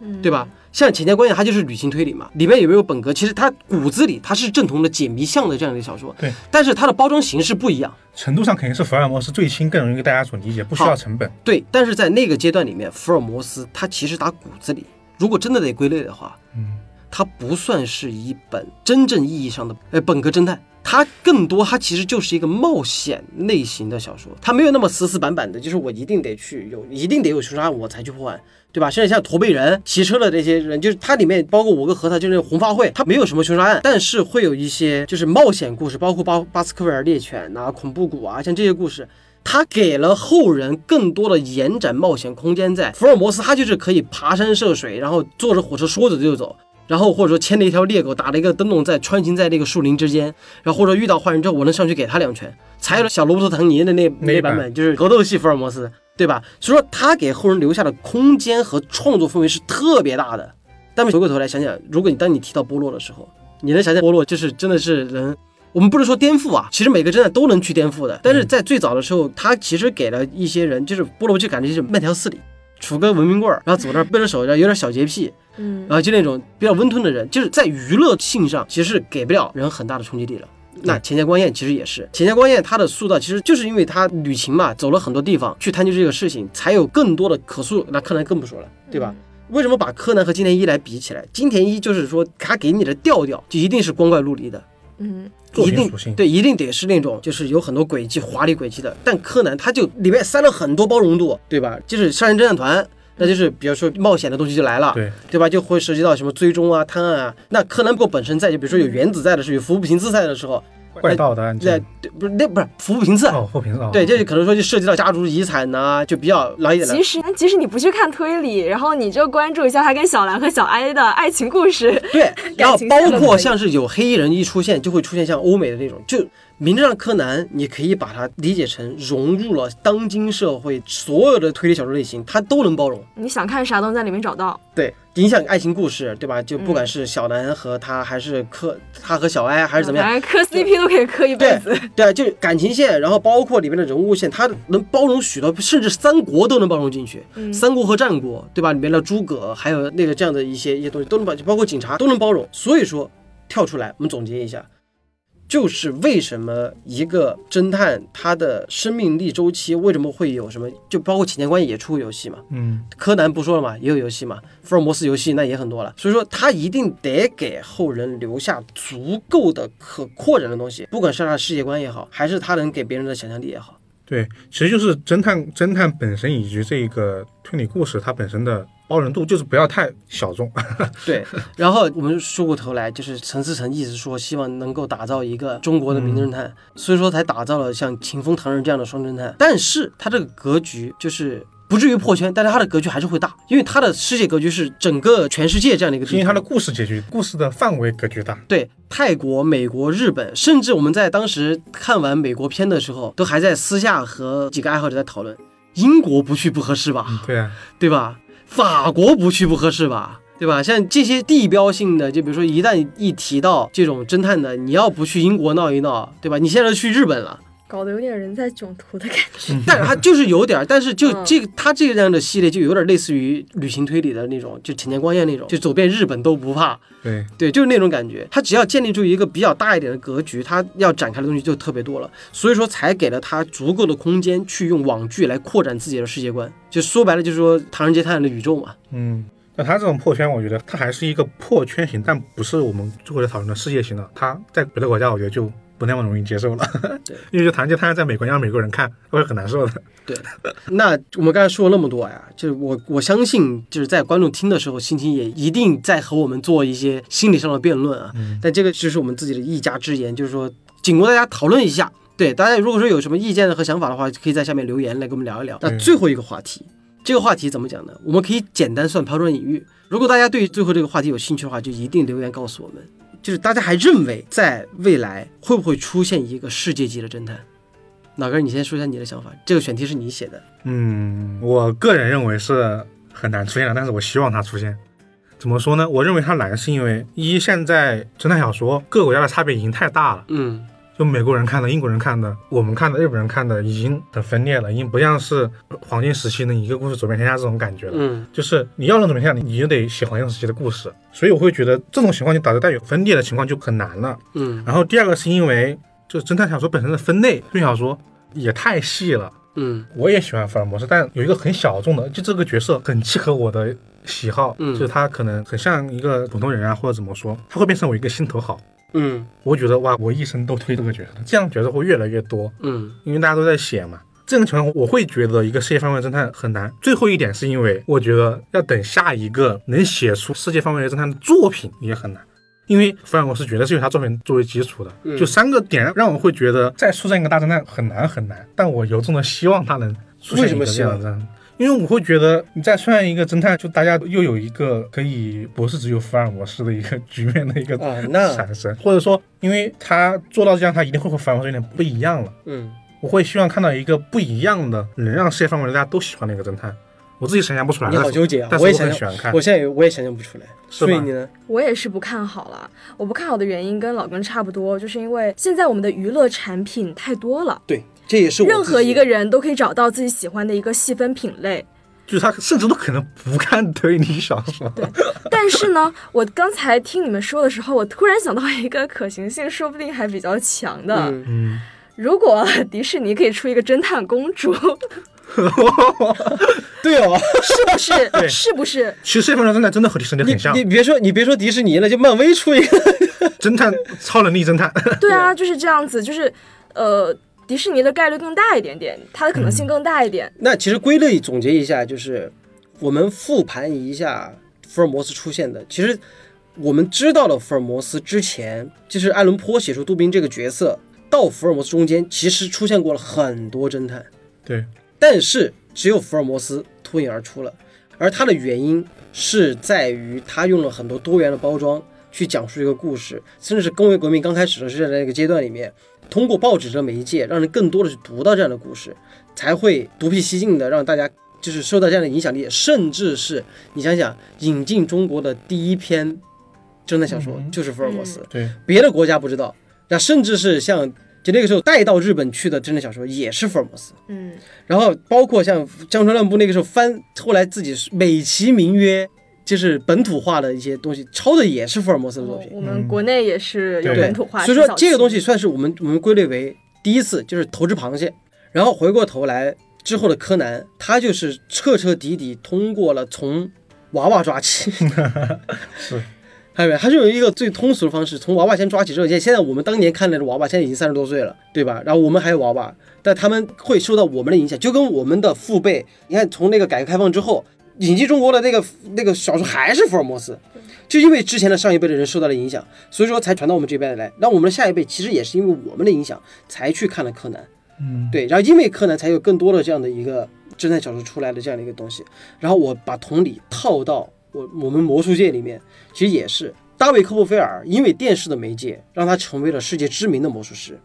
嗯对吧？像浅见观念，它就是旅行推理嘛，里面有没有本格？其实它骨子里它是正统的解谜向的这样的一个小说，对，但是它的包装形式不一样，程度上肯定是福尔摩斯最新，更容易大家所理解，不需要成本。对。但是在那个阶段里面，福尔摩斯它其实打骨子里，如果真的得归类的话，嗯，它不算是一本真正意义上的呃本格侦探，它更多它其实就是一个冒险类型的小说，它没有那么死死板板的，就是我一定得去有，一定得有凶杀案我才去破案。对吧？现在像驼背人、骑车的这些人，就是它里面包括五个核桃，就是那红发会，它没有什么凶杀案，但是会有一些就是冒险故事，包括巴巴斯克维尔猎犬呐、恐怖谷啊，像这些故事，它给了后人更多的延展冒险空间。在福尔摩斯，他就是可以爬山涉水，然后坐着火车说走就走，然后或者说牵了一条猎狗，打了一个灯笼在穿行在那个树林之间，然后或者遇到坏人之后，我能上去给他两拳。才有了小罗伯特·唐尼的那 [laughs] 那版本，就是格斗系福尔摩斯。对吧？所以说他给后人留下的空间和创作氛围是特别大的。但回过头来想想，如果你当你提到波洛的时候，你能想象波洛就是真的是能，我们不是说颠覆啊，其实每个侦探都能去颠覆的。但是在最早的时候，他其实给了一些人，就是波洛就感觉就是慢条斯理，杵根文明棍儿，然后走那背着手，然后有点小洁癖，嗯，然后就那种比较温吞的人，就是在娱乐性上其实是给不了人很大的冲击力了。那钱家光彦其实也是，钱家光彦他的塑造其实就是因为他旅行嘛，走了很多地方去探究这个事情，才有更多的可塑。那柯南更不说了，对吧？为什么把柯南和金田一来比起来？金田一就是说他给你的调调就一定是光怪陆离的，嗯，一定对，一定得是那种就是有很多轨迹、华丽轨迹的。但柯南他就里面塞了很多包容度，对吧？就是杀人侦探团。那就是比如说冒险的东西就来了，对对吧？就会涉及到什么追踪啊、探案啊。那柯南不过本身在，就比如说有原子在的时候，有服部平次在的时候，怪盗的案件，对，不是那不是服务频次，哦，服部平次，对，这就可能说就涉及到家族遗产呐，就比较老一点的。其实即使你不去看推理，然后你就关注一下他跟小兰和小哀的爱情故事，对，[laughs] 然后包括像是有黑衣人一出现，就会出现像欧美的那种就。名侦探柯南，你可以把它理解成融入了当今社会所有的推理小说类型，它都能包容。你想看啥都能在里面找到。对，影响爱情故事，对吧？就不管是小南和他，还是柯他和小哀，还是怎么样，磕 CP 都可以磕一辈子。对，就感情线，然后包括里面的人物线，它能包容许多，甚至三国都能包容进去。三国和战国，对吧？里面的诸葛，还有那个这样的一些一些东西都能包，包括警察都能包容。所以说，跳出来，我们总结一下。就是为什么一个侦探他的生命力周期为什么会有什么？就包括《钱关也出过游戏嘛，嗯，柯南不说了嘛，也有游戏嘛，福尔摩斯游戏那也很多了。所以说他一定得给后人留下足够的可扩展的东西，不管是他的世界观也好，还是他能给别人的想象力也好。对，其实就是侦探侦探本身以及这个推理故事它本身的。包容度就是不要太小众，[laughs] 对。然后我们说过头来，就是陈思诚一直说希望能够打造一个中国的名侦探，所以说才打造了像秦风、唐人这样的双侦探。但是他这个格局就是不至于破圈，但是他的格局还是会大，因为他的世界格局是整个全世界这样的一个。因为他的故事结局，故事的范围格局大。对，泰国、美国、日本，甚至我们在当时看完美国片的时候，都还在私下和几个爱好者在讨论，英国不去不合适吧？对啊，对吧？法国不去不合适吧，对吧？像这些地标性的，就比如说一旦一提到这种侦探的，你要不去英国闹一闹，对吧？你现在去日本了，搞得有点人在囧途的感觉。[laughs] 但是它就是有点，但是就这个它这样的系列就有点类似于旅行推理的那种，就浅田光彦那种，就走遍日本都不怕。对对，就是那种感觉。他只要建立出一个比较大一点的格局，他要展开的东西就特别多了。所以说才给了他足够的空间去用网剧来扩展自己的世界观。就说白了，就是说《唐人街探案》的宇宙嘛。嗯，那他这种破圈，我觉得他还是一个破圈型，但不是我们最后在讨论的世界型的。他在别的国家，我觉得就不那么容易接受了。对，[laughs] 因为《唐人街探案》在美国让美国人看会很难受的。对，那我们刚才说了那么多呀，就是我我相信就是在观众听的时候，心情也一定在和我们做一些心理上的辩论啊。嗯。但这个就是我们自己的一家之言，就是说仅供大家讨论一下。对，大家如果说有什么意见和想法的话，可以在下面留言来跟我们聊一聊。那最后一个话题。这个话题怎么讲呢？我们可以简单算抛砖引玉。如果大家对最后这个话题有兴趣的话，就一定留言告诉我们。就是大家还认为在未来会不会出现一个世界级的侦探？老哥，你先说一下你的想法。这个选题是你写的。嗯，我个人认为是很难出现的，但是我希望它出现。怎么说呢？我认为它难是因为一现在侦探小说各个国家的差别已经太大了。嗯。就美国人看的、英国人看的、我们看的、日本人看的，已经很分裂了，已经不像是黄金时期的一个故事走遍天下这种感觉了。嗯，就是你要能走遍天下，你就得写黄金时期的故事。所以我会觉得这种情况就导致带有分裂的情况就很难了。嗯，然后第二个是因为就是侦探小说本身的分类，推理小说也太细了。嗯，我也喜欢福尔摩斯，但有一个很小众的，就这个角色很契合我的喜好，嗯，就是他可能很像一个普通人啊，或者怎么说，他会变成我一个心头好。嗯我觉得哇，我一生都推这个角色，这样角色会越来越多，嗯因为大家都在写嘛。这种情况，我会觉得一个世界范围侦探很难。最后一点是因为我觉得要等下一个能写出世界范围侦探的作品也很难，因为福尔摩斯绝对是有他作品作为基础的。嗯就三个点让我会觉得再出现一个大侦探很难很难，但我由衷的希望他能出现一个这样的。因为我会觉得，你再出现一个侦探，就大家又有一个可以不是只有福尔摩斯的一个局面的一个产生，或者说，因为他做到这样，他一定会和福尔摩斯有点不一样了。嗯我会希望看到一个不一样的，能让世界范围内大家都喜欢的一个侦探。我自己想象不出来，你好纠结啊但是我我也想喜欢看我。现在也我也想象不出来，所以你呢？我也是不看好了。我不看好的原因跟老根差不多，就是因为现在我们的娱乐产品太多了，对，这也是我任何一个人都可以找到自己喜欢的一个细分品类。就是他甚至都可能不看推理小说。对但是呢，我刚才听你们说的时候，我突然想到一个可行性，说不定还比较强的。嗯嗯，如果迪士尼可以出一个侦探公主，[laughs] 对哦，是不是？[laughs] 对是不是？其实世界范围侦探真的和迪士尼你很像，你别说你别说迪士尼了，就漫威出一个，[laughs] 侦探超能力侦探。对啊，就是这样子，就是呃，迪士尼的概率更大一点点，它的可能性更大一点。那其实归类总结一下，就是我们复盘一下福尔摩斯出现的。其实我们知道了福尔摩斯之前，就是爱伦坡写出杜宾这个角色，到福尔摩斯中间，其实出现过了很多侦探，对，但是只有福尔摩斯脱颖而出了。而它的原因是在于他用了很多多元的包装去讲述一个故事，甚至是工业革命刚开始的是在那个阶段里面，通过报纸的媒介，让人更多的去读到这样的故事，才会独辟蹊径的让大家就是受到这样的影响力，甚至是你想想，引进中国的第一篇侦探小说嗯就是福尔摩斯，对，别的国家不知道，那甚至是像就那个时候带到日本去的侦探小说也是福尔摩斯。嗯，然后包括像江川乱步那个时候翻，后来自己美其名曰就是本土化的一些东西，抄的也是福尔摩斯的作品。我们国内也是有本土化，所以说这个东西算是我们我们归类为第一次，就是投掷螃蟹。然后回过头来之后的柯南，他就是彻彻底底通过了从娃娃抓起，[laughs] 是，看到没有？他就有一个最通俗的方式，从娃娃先抓起之后，现现在我们当年看的娃娃，现在已经三十多岁了，对吧？然后我们还有娃娃，但他们会受到我们的影响，就跟我们的父辈，你看从那个改革开放之后，引进中国的那个那个小说还是福尔摩斯，就因为之前的上一辈的人受到了影响，所以说才传到我们这边来。那我们的下一辈其实也是因为我们的影响才去看了柯南，嗯，对，然后因为柯南才有更多的这样的一个侦探小说出来的这样的一个东西，然后我把同理套到我我们魔术界里面，其实也是大卫科波菲尔因为电视的媒介让他成为了世界知名的魔术师，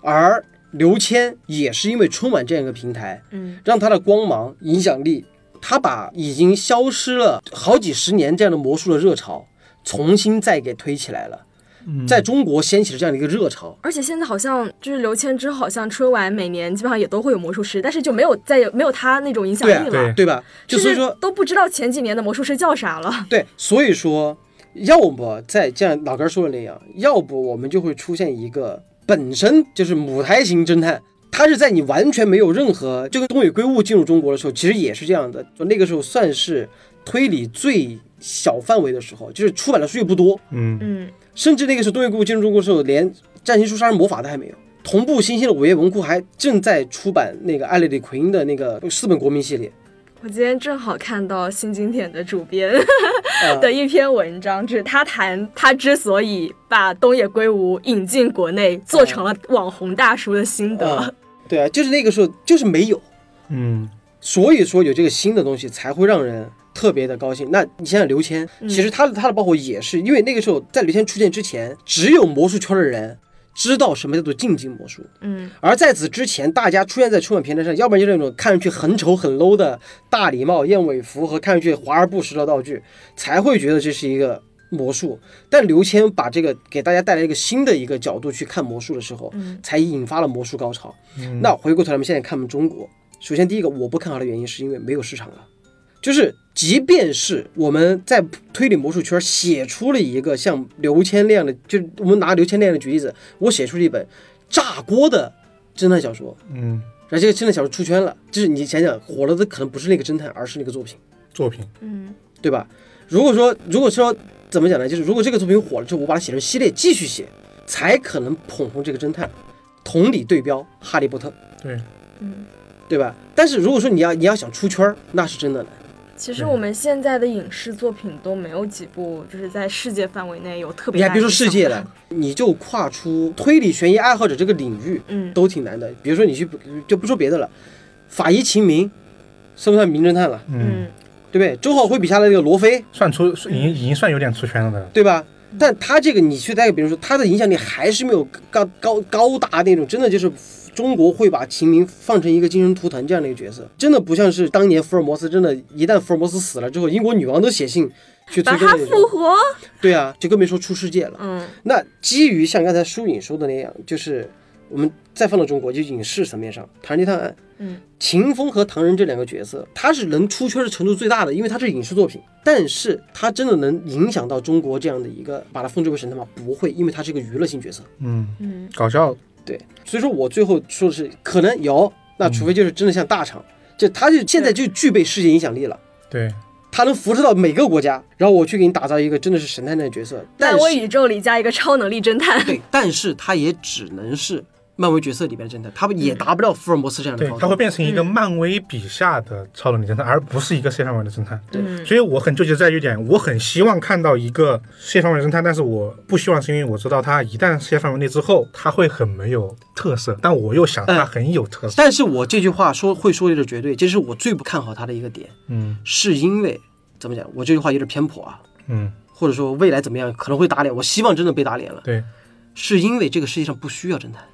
而刘谦也是因为春晚这样一个平台，嗯，让他的光芒影响力，他把已经消失了好几十年这样的魔术的热潮重新再给推起来了，嗯在中国掀起了这样的一个热潮。而且现在好像就是刘谦之后，好像春晚每年基本上也都会有魔术师，但是就没有再有没有他那种影响力了，对对吧？就所以说，都不知道前几年的魔术师叫啥了。对，所以说，要不在这样老根儿说的那样，要不我们就会出现一个本身就是母胎型侦探，他是在你完全没有任何，就跟东野圭吾进入中国的时候，其实也是这样的，就那个时候算是推理最小范围的时候，就是出版的书也不多，嗯，嗯，甚至那个时候东野圭吾进入中国的时候，连《占星术杀人魔法》都还没有。同步新兴的午夜文库还正在出版那个艾略里奎因的那个四本国民系列，我今天正好看到新经典的主编 [laughs] 啊。的一篇文章，就是他谈他之所以把东野圭吾引进国内，做成了网红大叔的心得。啊，对啊，就是那个时候就是没有，嗯，所以说有这个新的东西才会让人特别的高兴。那你想想刘谦，其实他的他的爆火也是因为那个时候在刘谦出现之前，只有魔术圈的人知道什么叫做竞技魔术，嗯。而在此之前，大家出现在春晚平台上，要不然就是那种看上去很丑很 low 的大礼帽、燕尾服和看上去华而不实的道具，才会觉得这是一个魔术。但刘谦把这个给大家带来一个新的一个角度去看魔术的时候，嗯。才引发了魔术高潮。嗯。那回过头来，我们现在看我们中国，首先第一个我不看好的原因是因为没有市场了，就是即便是我们在推理魔术圈写出了一个像刘谦那样的，就是我们拿刘谦那样的举例子，我写出了一本炸锅的侦探小说，嗯，然后这个侦探小说出圈了，就是你想想火了的可能不是那个侦探，而是那个作品，作品，嗯。对吧？如果说如果说怎么讲呢？就是如果这个作品火了之后，我把它写成系列继续写，才可能捧红这个侦探。同理对标《哈利波特》，对，嗯，对吧？但是如果说你要你要想出圈儿，那是真的难。其实我们现在的影视作品都没有几部，就是在世界范围内有特别你还别说世界了，，你就跨出推理悬疑爱好者这个领域，嗯，都挺难的。比如说你去就不说别的了，法医秦明算不算名侦探了？嗯，嗯，对不对？周浩辉笔下的那个罗非，算出已经已经算有点出圈了的。对吧？但他这个你去再比如说他的影响力还是没有高高高达那种，真的就是中国会把秦明放成一个精神图腾这样的一个角色，真的不像是当年福尔摩斯，真的，一旦福尔摩斯死了之后，英国女王都写信去催把它更那种。复活，对啊，就更别说出世界了。嗯那基于像刚才舒影说的那样，就是我们再放到中国，就影视层面上，《唐人街探案》，嗯，秦风和唐人这两个角色，他是能出圈的程度最大的，因为他是影视作品。但是他真的能影响到中国这样的一个，把它封之为神探吗？不会，因为他是一个娱乐性角色。嗯，嗯搞笑。对，所以说我最后说的是，可能有，那除非就是真的像大厂，就他就现在就具备世界影响力了。对，他能辐射到每个国家，然后我去给你打造一个真的是神探的角色，但我宇宙里加一个超能力侦探，对，但是他也只能是漫威角色里边的侦探，他也达不到福尔摩斯这样的对高，度。他会变成一个漫威笔下的超能力侦探，而不是一个世界范围的侦探。对嗯所以我很纠结在于一点，我很希望看到一个世界范围的侦探，但是我不希望是因为我知道他一旦世界范围内之后，他会很没有特色，但我又想他很有特色。但是我这句话说会说的是绝对，这是我最不看好他的一个点，嗯是因为怎么讲？我这句话有点偏颇啊，嗯，或者说未来怎么样可能会打脸，我希望真的被打脸了，对，是因为这个世界上不需要侦探。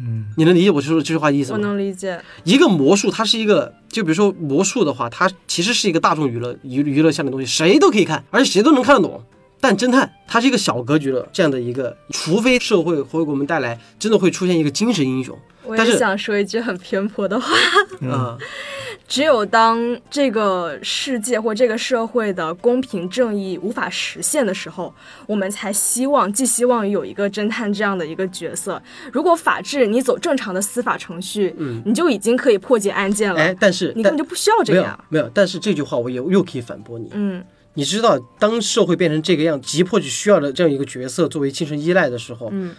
嗯你能理解我说的这句话意思我吗？能理解，一个魔术，它是一个，就比如说魔术的话，它其实是一个大众娱乐娱娱乐项的东西，谁都可以看，而且谁都能看得懂。但侦探它是一个小格局的这样的一个，除非社会会给我们带来真的会出现一个精神英雄，我但是也想说一句很偏颇的话，嗯、只有当这个世界或这个社会的公平正义无法实现的时候，我们才希望寄希望于有一个侦探这样的一个角色。如果法治你走正常的司法程序，嗯你就已经可以破解案件了，哎，但是你根本就不需要这没有。没有，但是这句话我也又可以反驳你。嗯你知道，当社会变成这个样，急迫去需要的这样一个角色作为精神依赖的时候，嗯，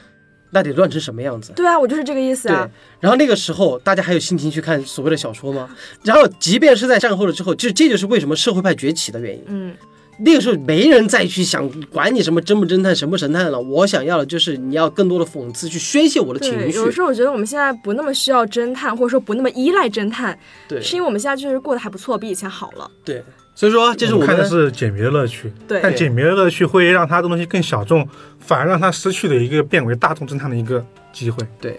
那得乱成什么样子？对啊，我就是这个意思对啊。，然后那个时候大家还有心情去看所谓的小说吗？然后即便是在战后了之后，就这就是为什么社会派崛起的原因。嗯，那个时候没人再去想管你什么侦不侦探、神不神探了。我想要的就是你要更多的讽刺，去宣泄我的情，绪有。时候我觉得我们现在不那么需要侦探，或者说不那么依赖侦探，对是因为我们现在确实过得还不错，比以前好了。对，所以说这是我我看的是解谜的乐趣，对但解谜的乐趣会让他的东西更小众，反而让他失去了一个变为大众侦探的一个机会。对。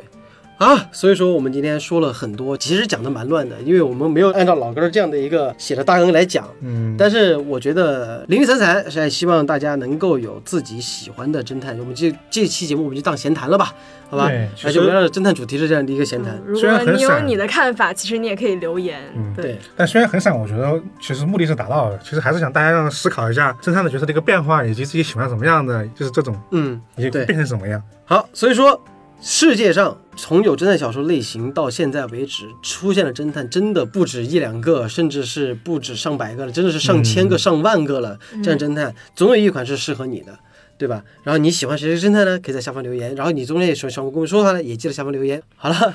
啊，所以说我们今天说了很多，其实讲的蛮乱的，因为我们没有按照老根儿这样的一个写的大纲来讲。嗯，但是我觉得零零散散是希望大家能够有自己喜欢的侦探。我们这这期节目我们就当闲谈了吧，好吧对？其而且围绕着侦探主题是这样的一个闲谈。嗯如虽然果你有你的看法，其实你也可以留言。嗯对对，但虽然很散，我觉得其实目的是达到了，其实还是想大家让思考一下侦探的角色的一个变化，以及自己喜欢什么样的，就是这种嗯，对也变成什么样。好，所以说世界上从有侦探小说类型到现在为止，出现了侦探真的不止一两个，甚至是不止上百个了，真的是上千个、上万个了。这样侦探总有一款是适合你的。对吧？然后你喜欢谁是侦探呢？可以在下方留言。然后你中间也想想跟我们说的话呢，也记得下方留言。好了，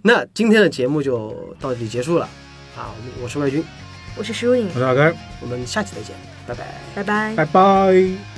那今天的节目就到这里结束了。啊，我是外军，我是石影我，是老根，我们下期再见，拜拜。拜拜。拜拜。